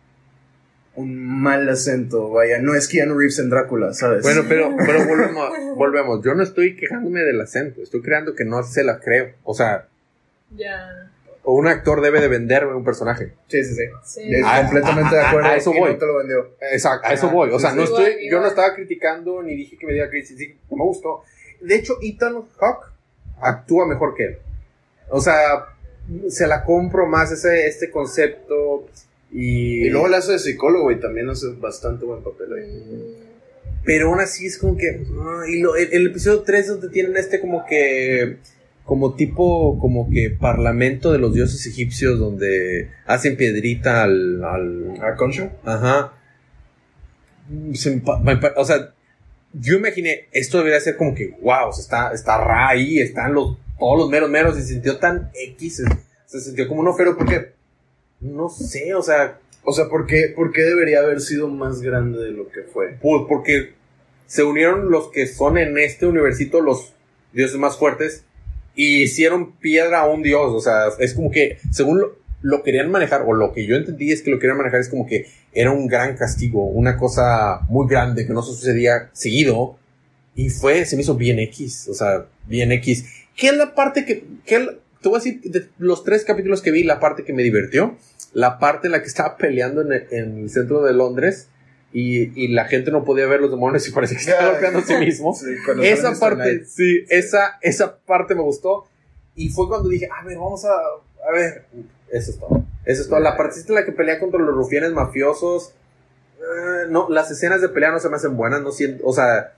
un mal acento, vaya, no es Keanu Reeves en Drácula, ¿sabes? Bueno, pero, pero *laughs* volvemos, volvemos. Yo no estoy quejándome del acento, estoy creando que no se la creo. O sea, Ya. Un actor debe de venderme un personaje. sí, sí, sí. Sí. Ah, completamente ah, de ah, acuerdo. a eso voy. no te lo vendió. Exacto, a eso voy. O sea, sí, no sí. estoy, Igual, yo no estaba criticando ni dije que me diera crisis, sí, me gustó. De hecho, Ethan Hawke actúa mejor que él. O sea, se la compro más ese, este concepto y... Y luego le hace de psicólogo y también hace bastante buen papel ahí. Pero aún así es como que. ah, y lo- el, el episodio 3 donde tienen este como que. Como tipo. Como que parlamento de los dioses egipcios donde hacen piedrita al. al ¿A Concho? ajá. Se o sea, yo imaginé. Esto debería ser como que. Wow, o sea, está, está Ra ahí, están los, todos los meros meros. Y se sintió tan X. Se, se sintió como un ofero porque. No sé, o sea. O sea, ¿por qué, ¿por qué debería haber sido más grande de lo que fue? Pues porque se unieron los que son en este universito los dioses más fuertes y hicieron piedra a un dios. O sea, es como que, según lo, querían manejar, o lo que yo entendí es que lo querían manejar es como que era un gran castigo, una cosa muy grande que no sucedía seguido. Y fue, se me hizo bien X, o sea, bien X. ¿Qué es la parte que, qué es la- te voy a decir, de los tres capítulos que vi, la parte que me divirtió, la parte en la que estaba peleando el, en el centro de Londres y, y la gente no podía ver los demonios y parecía que estaba golpeando a sí mismo. *laughs* Sí, esa parte, sí, esa, esa parte me gustó. Y fue cuando dije, a ver, vamos a, a ver, eso es todo. Eso es todo. La partecita en la que pelea contra los rufianes mafiosos, eh, no, las escenas de pelea no se me hacen buenas, no siento, o sea,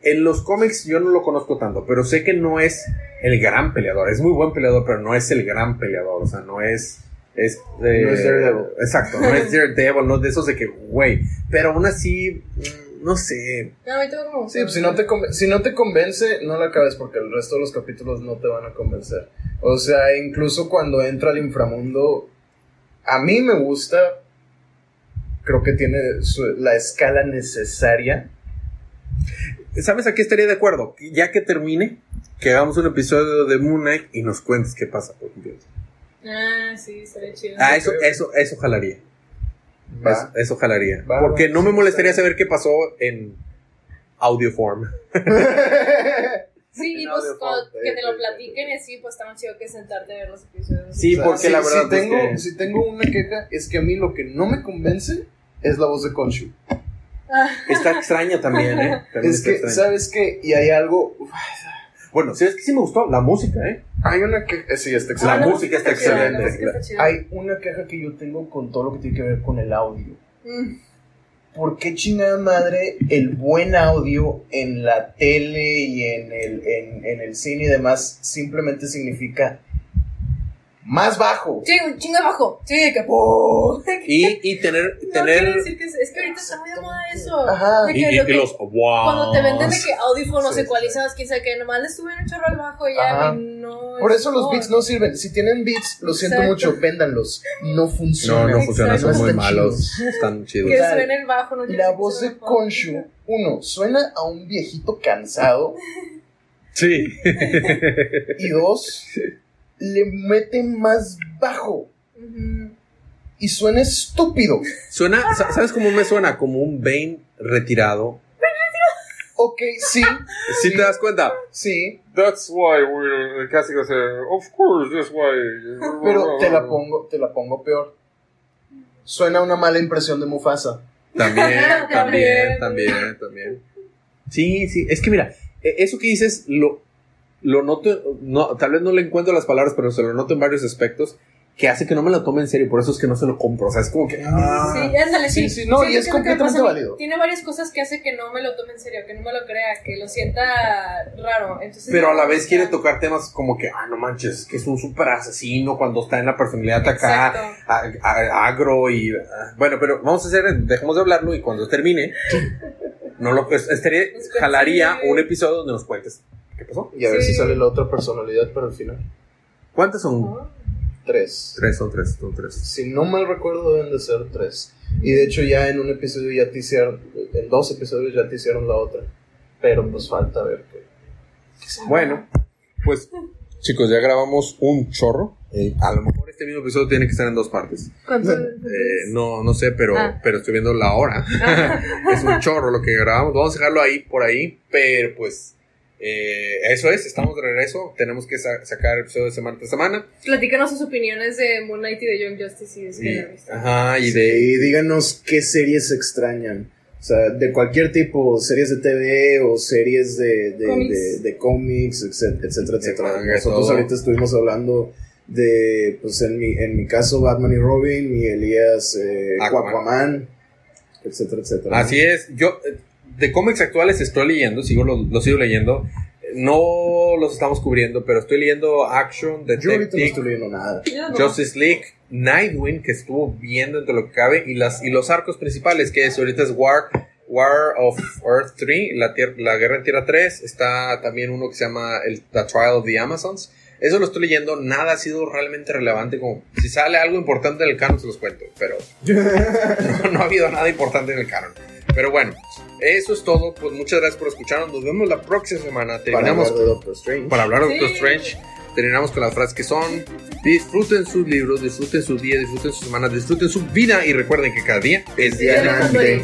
en los cómics yo no lo conozco tanto, pero sé que no es el gran peleador. Es muy buen peleador, pero no es el gran peleador. O sea, no es. Es No es Daredevil. Exacto, no es *laughs* Daredevil, no es de esos de que, güey. Pero aún así, mm, no sé. No, a mí tampoco me gustó. Sí, pues si no, te si no te convence, no la acabes porque el resto de los capítulos no te van a convencer. O sea, incluso cuando entra al inframundo, a mí me gusta, creo que tiene su- la escala necesaria. ¿Sabes a qué estaría de acuerdo? Ya que termine, que hagamos un episodio de Moon Knight y nos cuentes qué pasa por completo. Ah, sí, estaría chido. Ah, eso, eso, eso jalaría. Eso, Va. eso jalaría. Va, Porque va, no me molestaría saber qué pasó en audio form. *laughs* Sí, pues cuando- que te sí, lo sí, platiquen y así, pues está más chido que sentarte a ver los episodios. Sí, porque la verdad si es tengo, que- si tengo una queja, es que a mí lo que no me convence es la voz de Konshu. Está extraño también, ¿eh? *laughs* También Es que. ¿sabes qué? Y hay algo... Bueno, ¿sabes que sí me gustó? La música, ¿eh? Hay una queja... Sí, está La excelente. música está chida, la excelente. música está chida. Hay una queja que yo tengo con todo lo que tiene que ver con el audio. Mm. ¿Por qué chingada madre el buen audio en la tele y en el, en, en el cine y demás simplemente significa más bajo? Sí, un chingo abajo. Sí, que. ¡oh! *laughs* Y, y tener, No tener decir que es, es que ahorita está muy de moda eso. Ajá. De y, que y- lo y que- los wow. Cuando te venden de que audífonos Sí, ecualizados, quién sabe qué, nomás le suben un chorro al bajo y ya no. Por es eso los beats no sirven. Si tienen beats, lo siento Exacto. mucho, véndanlos. No No, funcionan. no funciona, son Exacto. muy malos. Están chidos. Que suene el bajo, no La que voz de bajo. Konshu, uno, suena a un viejito cansado. Sí. Y dos, *laughs* le mete más bajo. Y suena estúpido. Suena, sa- ¿sabes cómo me suena? Como un Bane retirado. Ok, sí, *laughs* Si te das cuenta. sí. That's why we're casi que se, of course, that's why. Pero te la pongo, te la pongo peor. Suena una mala impresión de Mufasa. También, *laughs* también, También. también, también. Sí, sí, es que mira, e- eso que dices lo, lo noto, no, tal vez no le encuentro las palabras, pero se lo noto en varios aspectos. que hace que no me lo tome en serio, por eso es que no se lo compro. O sea, es como que. ah, Sí, ándale, sí. Sí, sí, no, y es completamente válido. Tiene varias cosas que hace que no me lo tome en serio, que no me lo crea, que lo sienta raro. Entonces, Pero a la vez quiere tocar temas como que, ah, no manches, es que es un súper asesino cuando está en la personalidad acá, Exacto. a- a- agro y. ah, bueno, pero vamos a hacer, dejemos de hablarlo y cuando termine, no lo estaría, jalaría un episodio donde nos cuentes. ¿Qué pasó? Y a ver si sale la otra personalidad para el final. ¿Cuántas son? Tres. Tres, son tres, son tres. Si no mal recuerdo, deben de ser tres. Y de hecho, ya en un episodio ya te hicieron. En dos episodios ya te hicieron la otra. Pero pues falta ver qué. Bueno, pues chicos, ya grabamos un chorro. Eh, a lo mejor este mismo episodio tiene que estar en dos partes. ¿Cuánto? Eh, no, no sé, pero, Ah. pero estoy viendo la hora. *laughs* es un chorro lo que grabamos. Vamos a dejarlo ahí por ahí, pero pues eh, eso es. Estamos de regreso. Tenemos que sa- sacar episodios de semana tras semana. Platícanos sus opiniones de Moon Knight y de Young Justice y de Y, Skylar. ajá, y Y de. díganos qué series extrañan. O sea, de cualquier tipo, series de TV o series de, de, Cómics. de- de cómics, etcétera, etcétera. Nosotros todo. ahorita estuvimos hablando de, pues en mi, en mi caso, Batman y Robin, y Elías, eh, Aquaman. Aquaman, etcétera, etcétera. Así es. Yo, eh, de cómics actuales estoy leyendo, sigo los, los sigo leyendo. No los estamos cubriendo, pero estoy leyendo Action, Yo ahorita no Detective, estoy leyendo nada. Yo. Justice League, Nightwing, que estuvo viendo entre lo que cabe, y, las, y los arcos principales, que es, ahorita es War, War of Earth 3, la, tier- la Guerra en Tierra 3, está también uno que se llama el, The Trial of the Amazons. Eso lo estoy leyendo, nada ha sido realmente relevante, como si sale algo importante en el canon se los cuento, pero *laughs* no, no ha habido nada importante en el canon. Pero bueno, eso es todo, pues muchas gracias por escucharnos, nos vemos la próxima semana, Para terminamos hablar de Doctor Strange. para hablar de Sí. Doctor Strange. Terminamos con las frases que son: disfruten sus libros, disfruten su día, disfruten su semana, disfruten su vida y recuerden que cada día es día de.